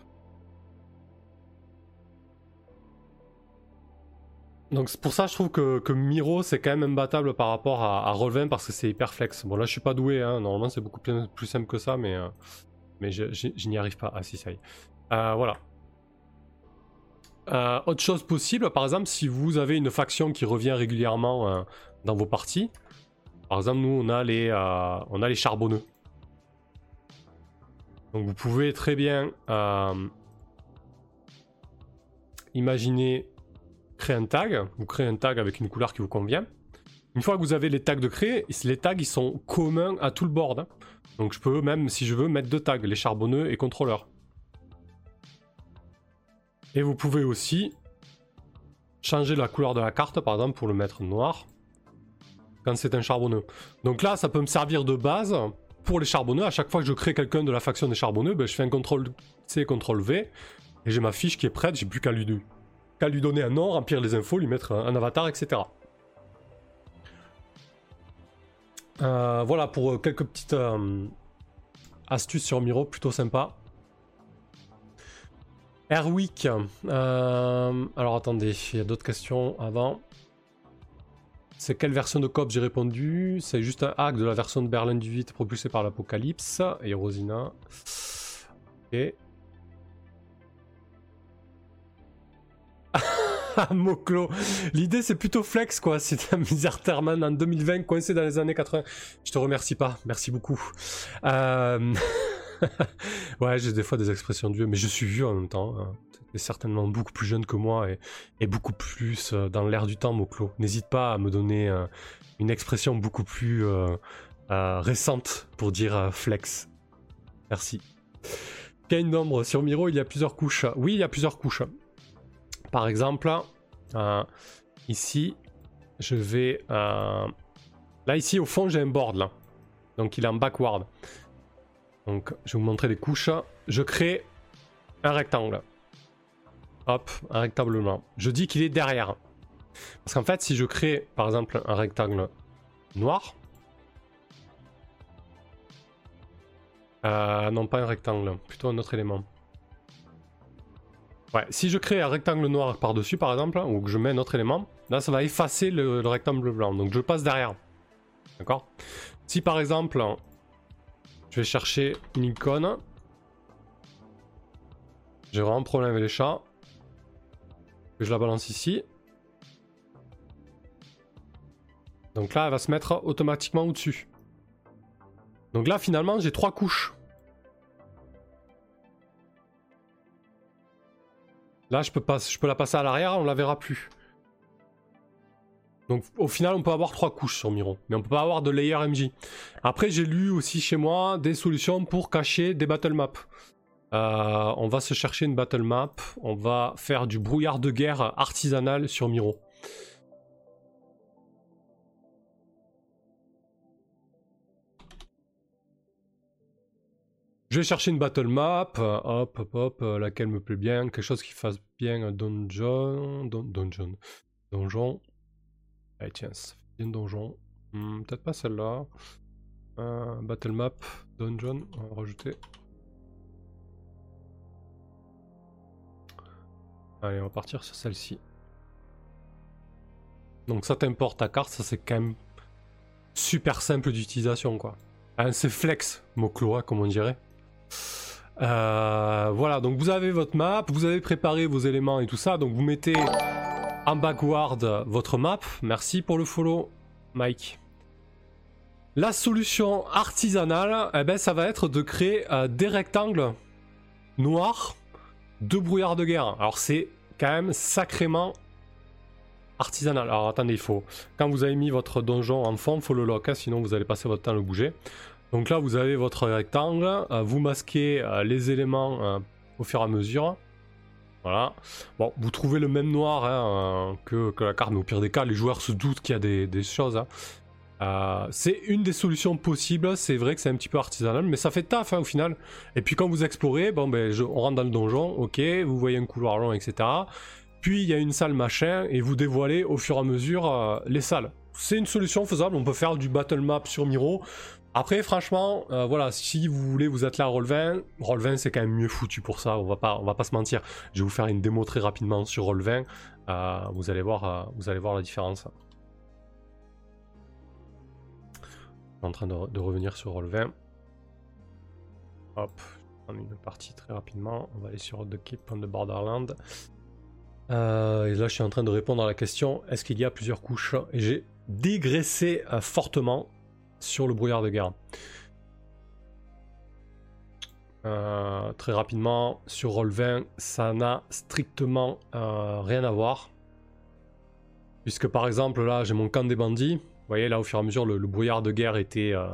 Donc pour ça, je trouve que, Miro, c'est quand même imbattable par rapport à, à Roll20 parce que c'est hyper flex. Bon là, je suis pas doué, hein. normalement c'est beaucoup plus, simple que ça, mais, euh, mais je, n'y arrive pas. Ah si, ça y est. Euh, voilà. Euh, autre chose possible, par exemple, si vous avez une faction qui revient régulièrement dans vos parties, par exemple, nous on a les, on a les charbonneux. Donc vous pouvez très bien imaginer créer un tag, vous créez un tag avec une couleur qui vous convient. Une fois que vous avez les tags de créer, les tags ils sont communs à tout le board. Hein. Donc je peux même, si je veux, mettre deux tags, les charbonneux et contrôleurs. Et vous pouvez aussi changer la couleur de la carte, par exemple, pour le mettre noir, quand c'est un charbonneux. Donc là, ça peut me servir de base pour les charbonneux. À chaque fois que je crée quelqu'un de la faction des charbonneux, ben, je fais un CTRL C, CTRL V, et j'ai ma fiche qui est prête, j'ai plus qu'à lui lui donner un nom, remplir les infos, lui mettre un avatar, etc. Euh, voilà pour quelques petites astuces sur Miro, plutôt sympa. Airwick. alors attendez, il y a d'autres questions avant. C'est quelle version de COP j'ai répondu? C'est juste un hack de la version de Berlin 18 propulsé par l'Apocalypse. Et Rosina. Et. Moklo. L'idée c'est plutôt flex quoi. C'est un misère Terman en 2020 coincé dans les années 80. Je te remercie pas. Merci beaucoup. Euh... ouais, j'ai des fois des expressions de vieux, mais je suis vieux en même temps. Hein est certainement beaucoup plus jeune que moi et, beaucoup plus euh, dans l'air du temps, Moklo. N'hésite pas à me donner euh, une expression beaucoup plus récente pour dire flex. Merci. Gain d'ombre sur Miro, il y a plusieurs couches. Oui, il y a plusieurs couches. Par exemple, ici, je vais. là, ici, au fond, j'ai un board là. Donc, il est en backward. Donc, je vais vous montrer les couches. Je crée un rectangle. Hop, un rectangle blanc. Je dis qu'il est derrière. Parce qu'en fait, si je crée, par exemple, un rectangle noir... Euh, non, pas un rectangle, plutôt un autre élément. Ouais, si je crée un rectangle noir par-dessus, par exemple, ou que je mets un autre élément, là, ça va effacer le, rectangle blanc. Donc, je passe derrière. D'accord? Si, par exemple, je vais chercher une icône, j'ai vraiment problème avec les chats je la balance ici. Donc là, elle va se mettre automatiquement au-dessus. Donc là, finalement, j'ai trois couches. Là, je peux, pas, je peux la passer à l'arrière, on la verra plus. Donc au final, on peut avoir trois couches sur Miro, mais on peut pas avoir de layer MJ. Après, j'ai lu aussi chez moi des solutions pour cacher des battle maps. Euh, on va se chercher une battle map. On va faire du brouillard de guerre artisanal sur Miro. Je vais chercher une battle map, hop, hop, hop, euh, laquelle me plaît bien, quelque chose qui fasse bien un donjon, donjon, donjon. Allez tiens, ça fait bien donjon. Hmm, peut-être pas celle-là. Euh, battle map, donjon, on va rajouter. Allez, on va partir sur celle-ci. Donc ça t'importe ta carte, ça c'est quand même super simple d'utilisation quoi. Hein, c'est flex, mot cloa comme on dirait. Euh, voilà, donc vous avez votre map, vous avez préparé vos éléments et tout ça, donc vous mettez en backward votre map. Merci pour le follow, Mike. La solution artisanale, eh ben, ça va être de créer euh, des rectangles noirs deux brouillards de guerre. Alors c'est quand même sacrément artisanal. Alors attendez, il faut... Quand vous avez mis votre donjon en fond, il faut le lock, hein, sinon vous allez passer votre temps à le bouger. Donc là, vous avez votre rectangle, euh, vous masquez euh, les éléments euh, au fur et à mesure. Voilà. Bon, vous trouvez le même noir hein, que, la carte, mais au pire des cas, les joueurs se doutent qu'il y a des, choses. Hein. C'est une des solutions possibles, c'est vrai que c'est un petit peu artisanal, mais ça fait taf hein, au final. Et puis quand vous explorez, bon ben on rentre dans le donjon, ok, vous voyez un couloir long, etc. Puis il y a une salle machin, et vous dévoilez au fur et à mesure les salles. C'est une solution faisable, on peut faire du battle map sur Miro. Après, franchement, euh, voilà, si vous voulez vous atteler à Roll20, Roll20 c'est quand même mieux foutu pour ça, on va pas, on va pas se mentir. Je vais vous faire une démo très rapidement sur Roll20, vous, allez voir, vous allez voir la différence en train de, revenir sur Roll20. Hop, je une partie très rapidement. On va aller sur The Keep on the Borderland. Euh, et là, je suis en train de répondre à la question est-ce qu'il y a plusieurs couches? Et j'ai dégraissé euh, fortement sur le brouillard de guerre. Euh, très rapidement, sur Roll20, ça n'a strictement rien à voir. Puisque par exemple, là, j'ai mon camp des bandits voyez, là, au fur et à mesure, le, brouillard de guerre était, euh,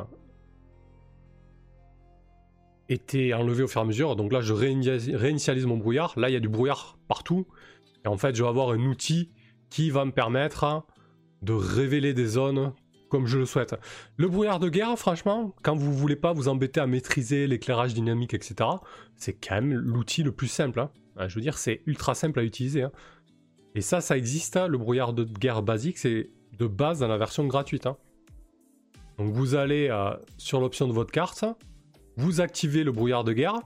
était enlevé au fur et à mesure. Donc là, je réinitialise mon brouillard. Là, il y a du brouillard partout. Et en fait, je vais avoir un outil qui va me permettre de révéler des zones comme je le souhaite. Le brouillard de guerre, franchement, quand vous voulez pas vous embêter à maîtriser l'éclairage dynamique, etc., c'est quand même l'outil le plus simple. Hein. Je veux dire, c'est ultra simple à utiliser. Hein. Et ça, ça existe, hein, le brouillard de guerre basique, c'est de base dans la version gratuite. Donc vous allez euh, sur l'option de votre carte, vous activez le brouillard de guerre,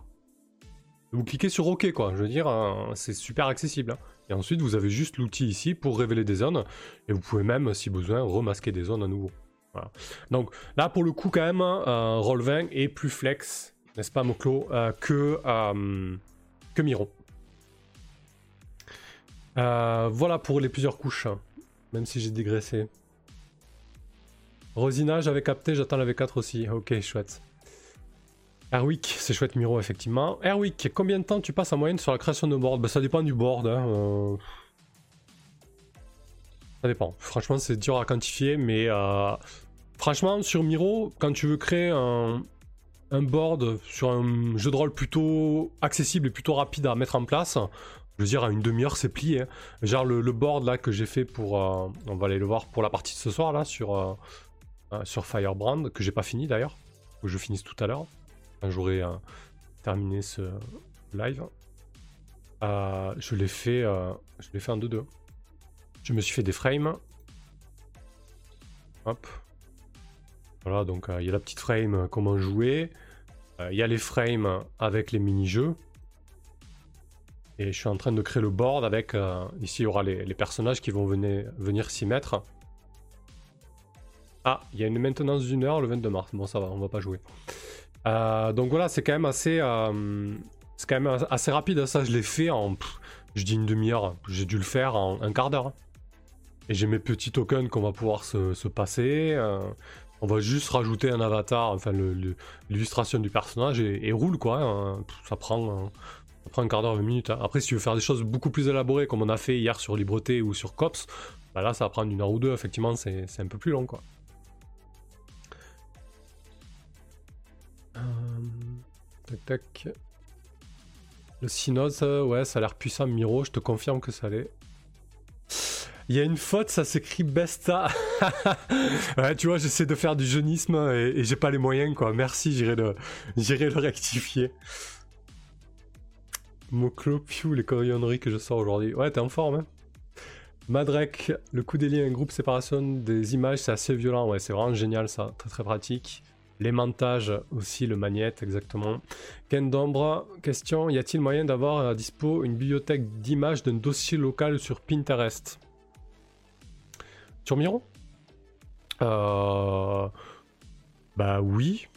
vous cliquez sur OK, quoi. Je veux dire, c'est super accessible. Hein. Et ensuite, vous avez juste l'outil ici pour révéler des zones. Et vous pouvez même, si besoin, remasquer des zones à nouveau. Donc là, pour le coup, quand même, euh, Roll20 est plus flex, n'est-ce pas, Moklo, euh, que, euh, que Miro. voilà pour les plusieurs couches, même si j'ai dégraissé. Rosinage j'avais capté, j'attends la V4 aussi. Ok, chouette. Airwick, c'est chouette Miro, effectivement. Airwick, combien de temps tu passes en moyenne sur la création de board? Bah, Ça dépend du board. Hein, ça dépend. Franchement, c'est dur à quantifier, mais euh, franchement, sur Miro, quand tu veux créer un, board sur un jeu de rôle plutôt accessible et plutôt rapide à mettre en place, je veux dire, à une demi-heure, c'est plié. Hein. Genre le, board là que j'ai fait pour, euh, on va aller le voir pour la partie de ce soir là sur euh, sur Firebrand, que j'ai pas fini d'ailleurs, que je finisse tout à l'heure, j'aurai terminé ce live. je l'ai fait, je l'ai fait en 2-2. Je me suis fait des frames. Hop. Voilà, donc euh, il y a la petite frame euh, comment jouer. Euh, il y a les frames avec les mini-jeux. Et je suis en train de créer le board avec... ici, il y aura les, personnages qui vont venir, venir s'y mettre. Ah, il y a une maintenance d'une heure le 22 mars. Bon, ça va, on va pas jouer. Donc voilà, c'est quand même assez... c'est quand même assez rapide. Ça, je l'ai fait en... je dis une demi-heure. J'ai dû le faire en un quart d'heure. Et j'ai mes petits tokens qu'on va pouvoir se, passer. Euh, on va juste rajouter un avatar, enfin l'illustration du personnage et, roule quoi. Hein. Ça, prend, un quart d'heure, 20 minutes. Hein. Après, si tu veux faire des choses beaucoup plus élaborées comme on a fait hier sur Libreté ou sur Cops, bah là ça va prendre une heure ou deux. Effectivement, c'est un peu plus long quoi. Tac tac. Le Synos, ouais, ça a l'air puissant. Miro, je te confirme que ça l'est. Il y a une faute, ça s'écrit Besta. ouais, tu vois, j'essaie de faire du jeunisme et, j'ai pas les moyens, quoi. Merci, j'irai le, j'irai le rectifier. Moclo, les coronneries que je sors aujourd'hui. Ouais, t'es en forme, hein Madrek, le coup des liens, un groupe séparation des images, c'est assez violent. Ouais, c'est vraiment génial, ça. Très très pratique. L'aimantage aussi, le magnète, exactement. Ken d'ombre, question, y a-t-il moyen d'avoir à dispo une bibliothèque d'images d'un dossier local sur Pinterest? Sur Miro euh... Bah oui.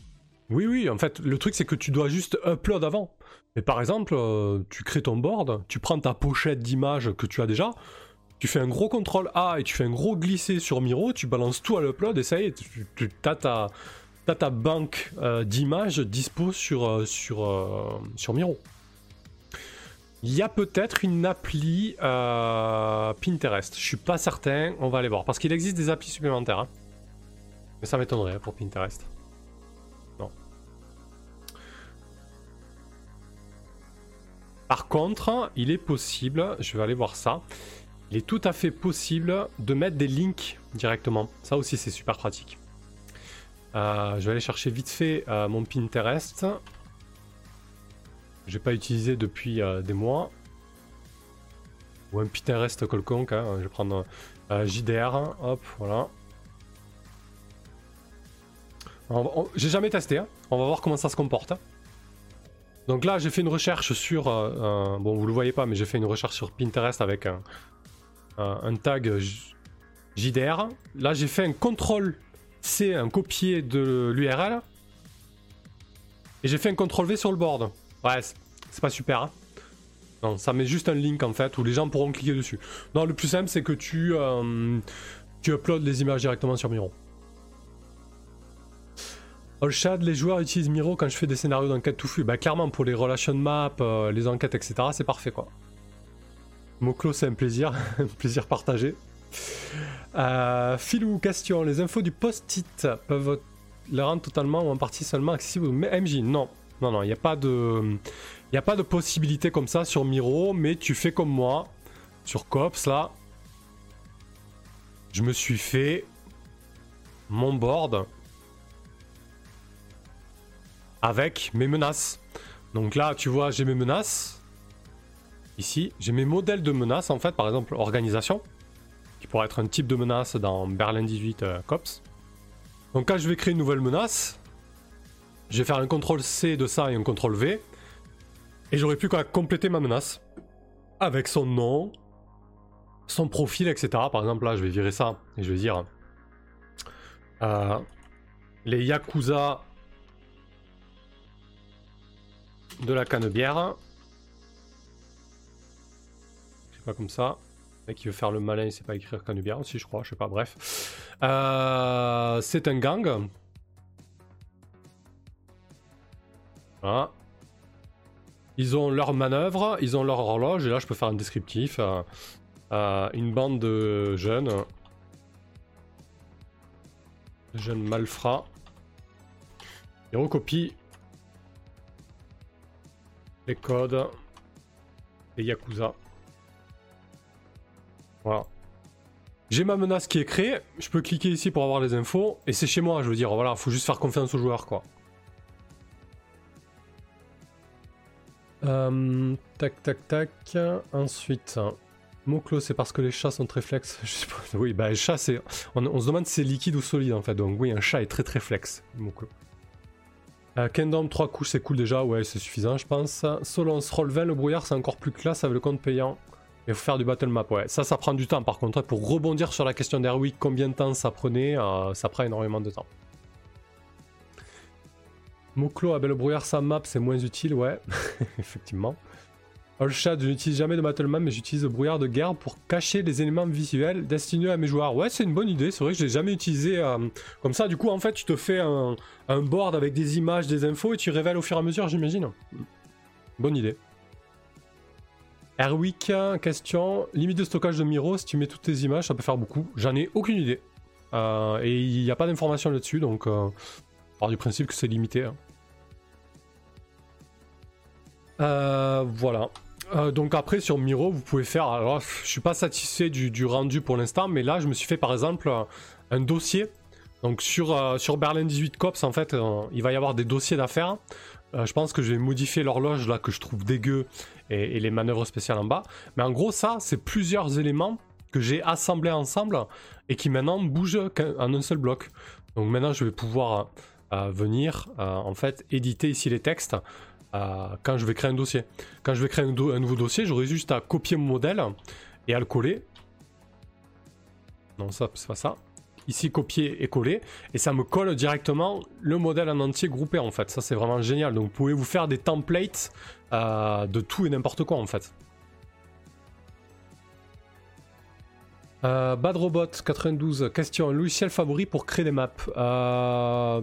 Oui, oui, en fait, le truc c'est que tu dois juste upload avant. Mais par exemple, euh, tu crées ton board, tu prends ta pochette d'image que tu as déjà, tu fais un gros contrôle A et tu fais un gros glisser sur Miro, tu balances tout à l'upload et ça y est, tu, as, ta, ta banque euh, d'images dispo sur, euh, sur, sur Miro. Il y a peut-être une appli euh, Pinterest. Je suis pas certain. On va aller voir. Parce qu'il existe des applis supplémentaires. Hein. Mais ça m'étonnerait pour Pinterest. Non. Par contre, il est possible, je vais aller voir ça, il est tout à fait possible de mettre des links directement. Ça aussi, c'est super pratique. Euh, je vais aller chercher vite fait euh, mon Pinterest. J'ai pas utilisé depuis euh, des mois. Ou un Pinterest quelconque. Hein. Je vais prendre JDR. Hop, voilà. J'ai jamais testé. Hein. On va voir comment ça se comporte. Donc là, j'ai fait une recherche sur. Bon, vous le voyez pas, mais j'ai fait une recherche sur Pinterest avec un, un tag JDR. Là, j'ai fait un contrôle C, un copier de l'URL. Et j'ai fait un contrôle V sur le board. Ouais, c'est pas super. Hein. non, ça met juste un link en fait où les gens pourront cliquer dessus. Non, le plus simple c'est que tu, euh, tu uploads les images directement sur Miro. Allshad, les joueurs utilisent Miro quand je fais des scénarios d'enquête touffus. Bah clairement pour les relation maps, euh, les enquêtes, etc. C'est parfait quoi. Moclo c'est un plaisir, un plaisir partagé. Euh, Philou, question, les infos du post-it peuvent les rendre totalement ou en partie seulement accessibles au MJ Non, non, non, il n'y a pas de... Il a pas de possibilité comme ça sur Miro, mais tu fais comme moi, sur Cops, là. Je me suis fait mon board avec mes menaces. Donc là, tu vois, j'ai mes menaces. ici, j'ai mes modèles de menaces en fait, par exemple organisation, qui pourrait être un type de menace dans Berlin 18 euh, COPS. Donc quand je vais créer une nouvelle menace, je vais faire un CTRL C de ça et un CTRL V, et j'aurai plus qu'à compléter ma menace avec son nom, son profil, etc. Par exemple là, je vais virer ça et je vais dire euh, les Yakuza de la cannebière. C'est pas comme ça. Mec qui veut faire le malin, il sait pas écrire cannebière aussi, je crois, je sais pas, bref. Euh, c'est un gang. Voilà. Ils ont leur manœuvre, ils ont leur horloge, et là je peux faire un descriptif. Une bande de jeunes. Jeunes malfrats. Ils recopient les codes des Yakuza. Voilà. J'ai ma menace qui est créée, je peux cliquer ici pour avoir les infos, et c'est chez moi, je veux dire, voilà, faut juste faire confiance aux joueurs, quoi. Euh, tac, tac, tac. Ensuite, Mot-clos, c'est parce que les chats sont très flex. Oui, bah, les chats, c'est. On, se demande si c'est liquide ou solide en fait. Donc, oui, un chat est très très flex. Mot-clos. Euh, Kingdom, 3 couches, c'est cool déjà. Ouais, c'est suffisant, je pense. Solence, roll 20, le brouillard, c'est encore plus classe avec le compte payant. Il faut faire du battle map, ouais. Ça, ça prend du temps par contre. Pour rebondir sur la question d'Airwick, combien de temps ça prenait euh, Ça prend énormément de temps. Mot-clos, avec le brouillard sans map, c'est moins utile, ouais. Effectivement. Chat, je n'utilise jamais de Battleman, mais j'utilise le brouillard de guerre pour cacher les éléments visuels destinés à mes joueurs. Ouais, c'est une bonne idée, c'est vrai que je l'ai jamais utilisé euh, comme ça. Du coup, en fait, tu te fais un, board avec des images, des infos, et tu révèles au fur et à mesure, j'imagine. Bonne idée. Airwick, question. Limite de stockage de Miro, si tu mets toutes tes images, ça peut faire beaucoup. J'en ai aucune idée. Euh, et il n'y a pas d'informations là-dessus, donc... Euh, part du principe que c'est limité. Hein. Euh, voilà. Donc après sur Miro, vous pouvez faire. Alors, je suis pas satisfait du, rendu pour l'instant, mais là, je me suis fait par exemple un dossier. Donc sur, sur Berlin 18 Cops, en fait, il va y avoir des dossiers d'affaires. je pense que je vais modifier l'horloge là que je trouve dégueu et, les manœuvres spéciales en bas. Mais en gros, ça, c'est plusieurs éléments que j'ai assemblés ensemble et qui maintenant bougent en un seul bloc. Donc maintenant, je vais pouvoir venir en fait éditer ici les textes quand je vais créer un dossier. Quand je vais créer un, nouveau dossier, j'aurai juste à copier mon modèle et à le coller. Non, ça, c'est pas ça. Ici, copier et coller. Et ça me colle directement le modèle en entier groupé, en fait. Ça, c'est vraiment génial. Donc, vous pouvez vous faire des templates euh, de tout et n'importe quoi, en fait. Euh, Bad Robot 92, question. Logiciel favori pour créer des maps? Euh,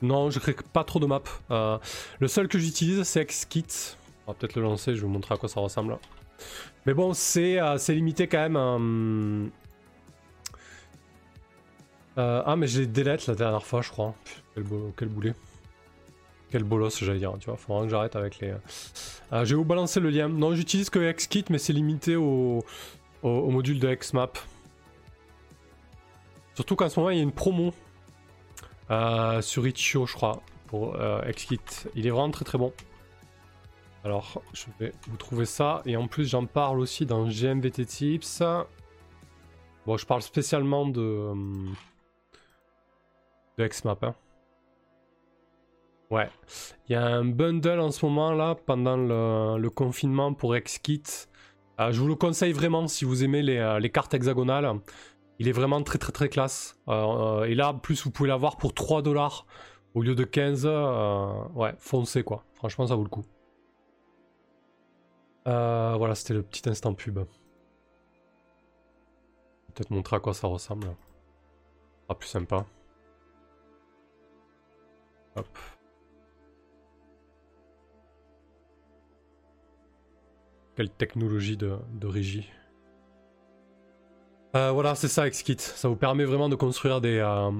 non, je crée pas trop de maps. Euh, le seul que j'utilise, c'est XKit. On va peut-être le lancer, je vais vous montrer à quoi ça ressemble. Mais bon, c'est limité quand même. Euh, ah, mais j'ai delete la dernière fois, je crois. Quel, boulet. Quel bolos, j'allais dire. Tu vois, faudra que j'arrête avec les. je vais vous balancer le lien. Non, j'utilise que XKit, mais c'est limité au, au module de XMap. Surtout qu'en ce moment, il y a une promo euh, sur Itch.io, je crois, pour euh, XKit. Il est vraiment très très bon. Alors, je vais vous trouver ça. Et en plus, j'en parle aussi dans GMVT Tips. Bon, je parle spécialement de, euh, de XMap. Hein. Ouais. Il y a un bundle en ce moment là, pendant le, confinement pour XKit. je vous le conseille vraiment si vous aimez les, les cartes hexagonales. Il est vraiment très très très classe. Euh, et là, plus vous pouvez l'avoir pour 3 dollars au lieu de 15. Euh, ouais, foncez quoi. Franchement, ça vaut le coup. Euh, voilà, c'était le petit instant pub. Peut-être montrer à quoi ça ressemble. Ah, plus sympa. Quelle technologie de, de régie. Euh, voilà, c'est ça XKit. Ça vous permet vraiment de construire des, euh,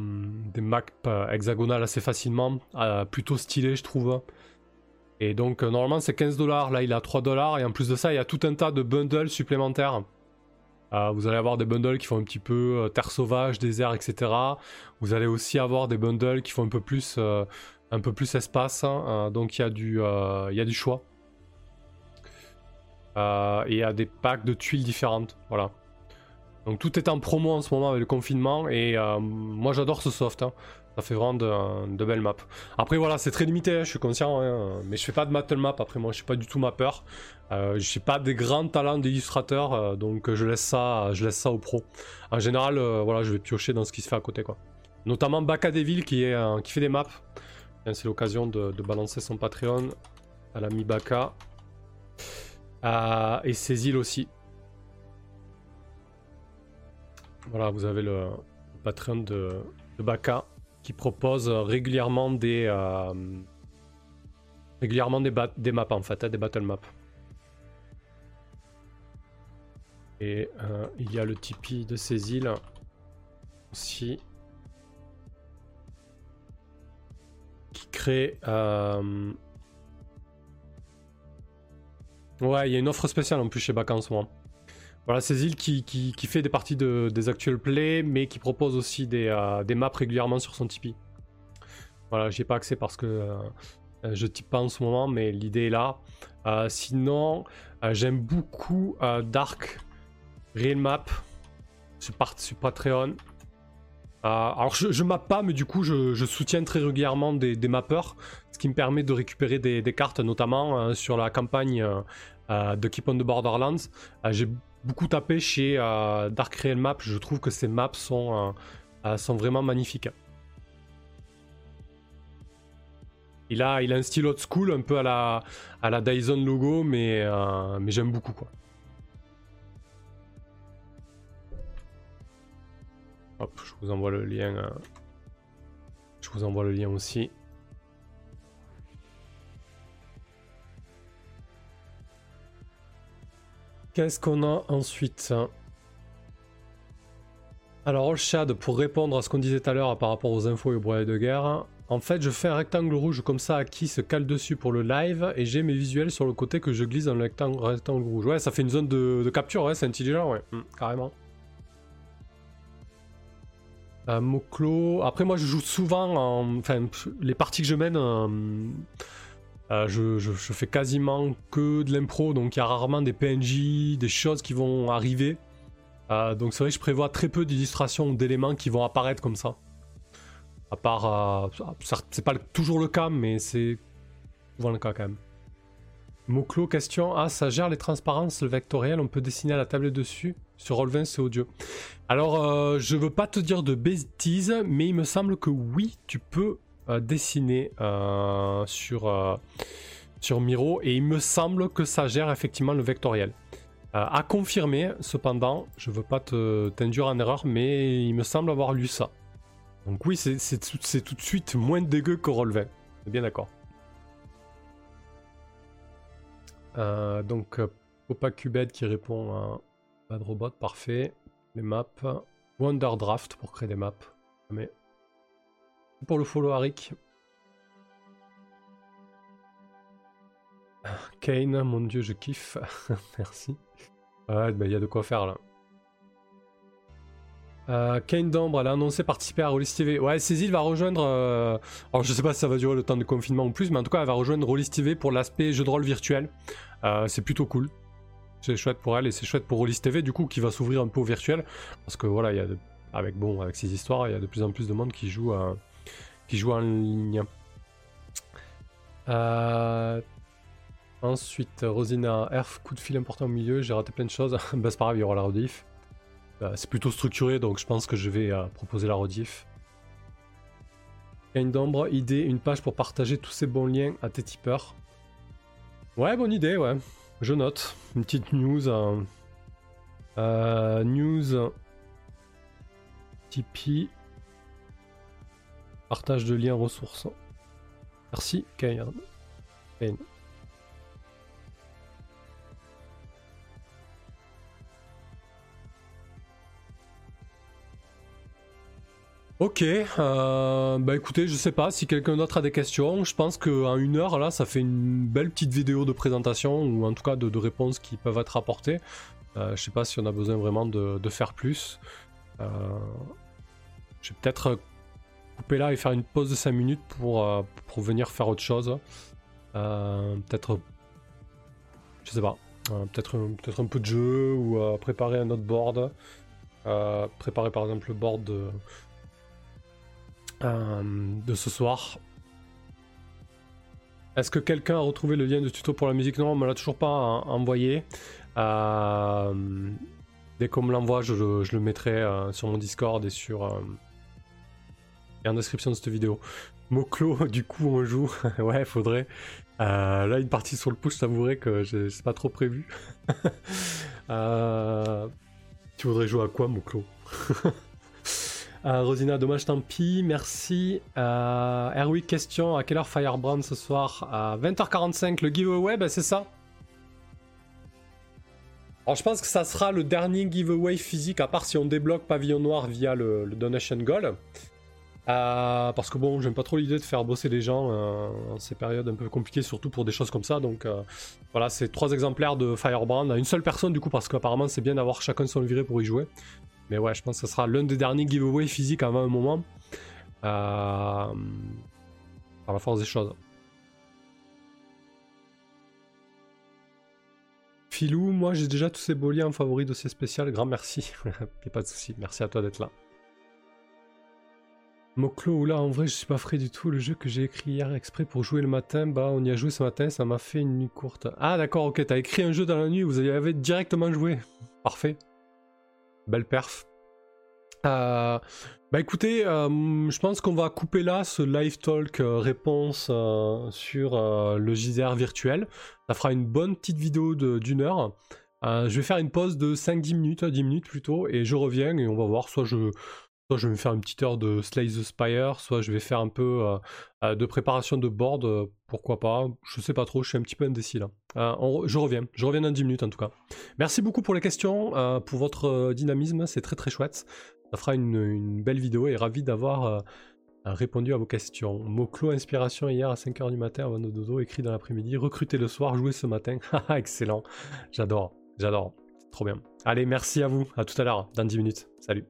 maps euh, hexagonales assez facilement, plutôt stylé je trouve. Et donc normalement c'est 15 dollars, là il à 3 dollars et en plus de ça il y a tout un tas de bundles supplémentaires. Vous allez avoir des bundles qui font un petit peu terre sauvage, désert, etc. Vous allez aussi avoir des bundles qui font un peu plus, plus espace. Hein. donc il y, a du, il y a choix. euh, et des packs de tuiles différentes. Voilà. Donc tout est en promo en ce moment avec le confinement et euh, moi j'adore ce soft. Hein. Ça fait vraiment de, belles maps. Après voilà, c'est très limité, hein, je suis conscient, hein, mais je fais pas de battle map. Après moi, je suis pas du tout mapper. Euh, je suis pas des grands talents d'illustrateur, euh, donc je laisse ça, je laisse ça aux pros. En général, voilà, je vais piocher dans ce qui se fait à côté quoi. Notamment Baka Devil qui est qui fait des maps. C'est l'occasion de, de, balancer son Patreon à l'ami Baka. et ses îles aussi. Voilà, vous avez le, Patreon de, Baka qui propose régulièrement des euh, régulièrement des, des, maps en fait, hein, des battle maps. Et euh, il y a le Tipeee de ces îles aussi qui crée. Euh, ouais, il y a une offre spéciale en plus chez en ce. Voilà, ces îles qui, fait des parties de, des actuels plays, mais qui propose aussi des, euh, des, maps régulièrement sur son Tipeee. Voilà, j'ai pas accès parce que euh, je type pas en ce moment, mais l'idée est là. Euh, sinon, j'aime beaucoup Dark Real Map sur, sur Patreon. alors je, je pas, mais du coup je, soutiens très régulièrement des, des, mappeurs, ce qui me permet de récupérer des, cartes, notamment sur la campagne de Keep on the Borderlands. Beaucoup tapé chez euh, Dark Real Map. Je trouve que ces maps sont, euh, euh, sont vraiment magnifiques. Il a, il a un style old school, un peu à la, à la Dyson logo, mais, mais j'aime beaucoup. Hop, je vous envoie le lien. je vous envoie le lien aussi. Qu'est-ce qu'on a ensuite? Alors, Olshad, pour répondre à ce qu'on disait tout à l'heure par rapport aux infos et aux broyats de guerre, en fait, je fais un rectangle rouge comme ça qui se cale dessus pour le live et j'ai mes visuels sur le côté que je glisse dans le rectangle, rouge. Ouais, ça fait une zone de, capture, ouais, c'est intelligent, ouais, hmm, carrément. Euh, Moklo. Après, moi, je joue souvent en. Enfin, les parties que je mène. Euh, je, fais quasiment que de l'impro, donc il y a rarement des PNJ, des choses qui vont arriver. Euh, donc c'est vrai que je prévois très peu d'illustrations d'éléments qui vont apparaître comme ça. À part, euh, c'est pas toujours le cas, mais c'est souvent le cas quand même. Moclo, question Ah, ça gère les transparences, le vectoriel, on peut dessiner à la tablette dessus sur Roll20 c'est audio. Alors, je veux pas te dire de bêtises, mais il me semble que oui, tu peux dessiné euh, sur, euh, sur Miro et il me semble que ça gère effectivement le vectoriel. à confirmer, cependant, je veux pas t'induire en erreur, mais il me semble avoir lu ça. Donc oui, c'est tout de suite moins dégueu que Roll20. Bien d'accord. donc, Opa Cubed qui répond à Bad Robot, parfait. Les maps. Wonder Draft pour créer des maps. Mais pour le follow Arik. Kane, mon dieu, je kiffe. Merci. Ouais, bah, il y a de quoi faire là. Euh, Kane d'Ambre, elle a annoncé participer à Rollis TV. Ouais, Cécile va rejoindre. Euh, alors, je sais pas si ça va durer le temps de confinement ou plus, mais en tout cas, elle va rejoindre Rollis TV pour l'aspect jeu de rôle virtuel. Euh, c'est plutôt cool. C'est chouette pour elle et c'est chouette pour Rollis TV, du coup, qui va s'ouvrir un peu au virtuel. Parce que voilà, il y a avec, bon, avec ces histoires, il y a de plus en plus de monde qui joue à qui joue en ligne. Euh, ensuite, Rosina, Erf, coup de fil important au milieu, j'ai raté plein de choses. bah, c'est pas grave, il y aura la rediff. Euh, c'est plutôt structuré, donc je pense que je vais euh, proposer la rediff. Gain d'ombre, idée, une page pour partager tous ces bons liens à tes tipeurs. Ouais, bonne idée, ouais. Je note. Une petite news. news. Tipeee. Partage de liens ressources. Merci, Kane. Ok, euh, bah écoutez, je sais pas si quelqu'un d'autre a des questions. Je pense qu'en une heure là, ça fait une belle petite vidéo de présentation ou en tout cas de, réponses qui peuvent être apportées. Euh, je sais pas si on a besoin vraiment de, faire plus. Euh, je vais peut-être couper là et faire une pause de 5 minutes pour, euh, pour venir faire autre chose. Euh, peut-être. Je sais pas. peut-être peut un peu de jeu ou préparer un autre board. préparer par exemple le board de, de ce soir. Est-ce que quelqu'un a retrouvé le lien de tuto pour la musique? Non, on me l'a toujours pas envoyé. dès qu'on me l'envoie, je, le mettrai sur mon Discord et sur et en description de cette vidéo. Moclo, du coup, on joue. ouais, faudrait. Euh, là, une partie sur le push, je que c'est pas trop prévu. euh... Tu voudrais jouer à quoi, Moclo euh, Rosina, dommage, tant pis, merci. Euh, question à quelle heure Firebrand ce soir? À 20h45, le giveaway, c'est ça? Alors, je pense que ça sera le dernier giveaway physique, à part si on débloque Pavillon Noir via le, le Donation Goal. Euh, parce que bon, j'aime pas trop l'idée de faire bosser les gens euh, en ces périodes un peu compliquées, surtout pour des choses comme ça. Donc euh, voilà, c'est trois exemplaires de Firebrand à une seule personne du coup, parce qu'apparemment c'est bien d'avoir chacun son livret pour y jouer. Mais ouais, je pense que ce sera l'un des derniers giveaways physiques avant un moment. par la force des choses. Filou, moi j'ai déjà tous ces beaux en favori dossier spécial, grand merci. pas de soucis, merci à toi d'être là. Moklo, là en vrai je suis pas frais du tout. Le jeu que j'ai écrit hier exprès pour jouer le matin, bah on y a joué ce matin, ça m'a fait une nuit courte. Ah d'accord, ok, t'as écrit un jeu dans la nuit, vous y avez directement joué. Parfait. Belle perf. Euh, bah écoutez, euh, je pense qu'on va couper là ce live talk euh, réponse sur le JDR virtuel. Ça fera une bonne petite vidéo d'une heure. je vais faire une pause de 5-10 minutes, 10 minutes plutôt, et je reviens et on va voir, soit je, Soit je vais me faire une petite heure de Slay the Spire, soit je vais faire un peu euh, euh, de préparation de board, euh, pourquoi pas. Je sais pas trop, je suis un petit peu indécis là. je reviens, je reviens dans 10 minutes en tout cas. Merci beaucoup pour les questions, pour votre dynamisme, c'est très très chouette. Ça fera une, belle vidéo et ravi d'avoir répondu à vos questions. Mot-clos inspiration hier à 5h du matin avant de dodo, écrit dans l'après-midi, recruter le soir, jouer ce matin. Excellent, j'adore, j'adore, trop bien. Allez, merci à vous, à tout à l'heure, dans 10 minutes. Salut.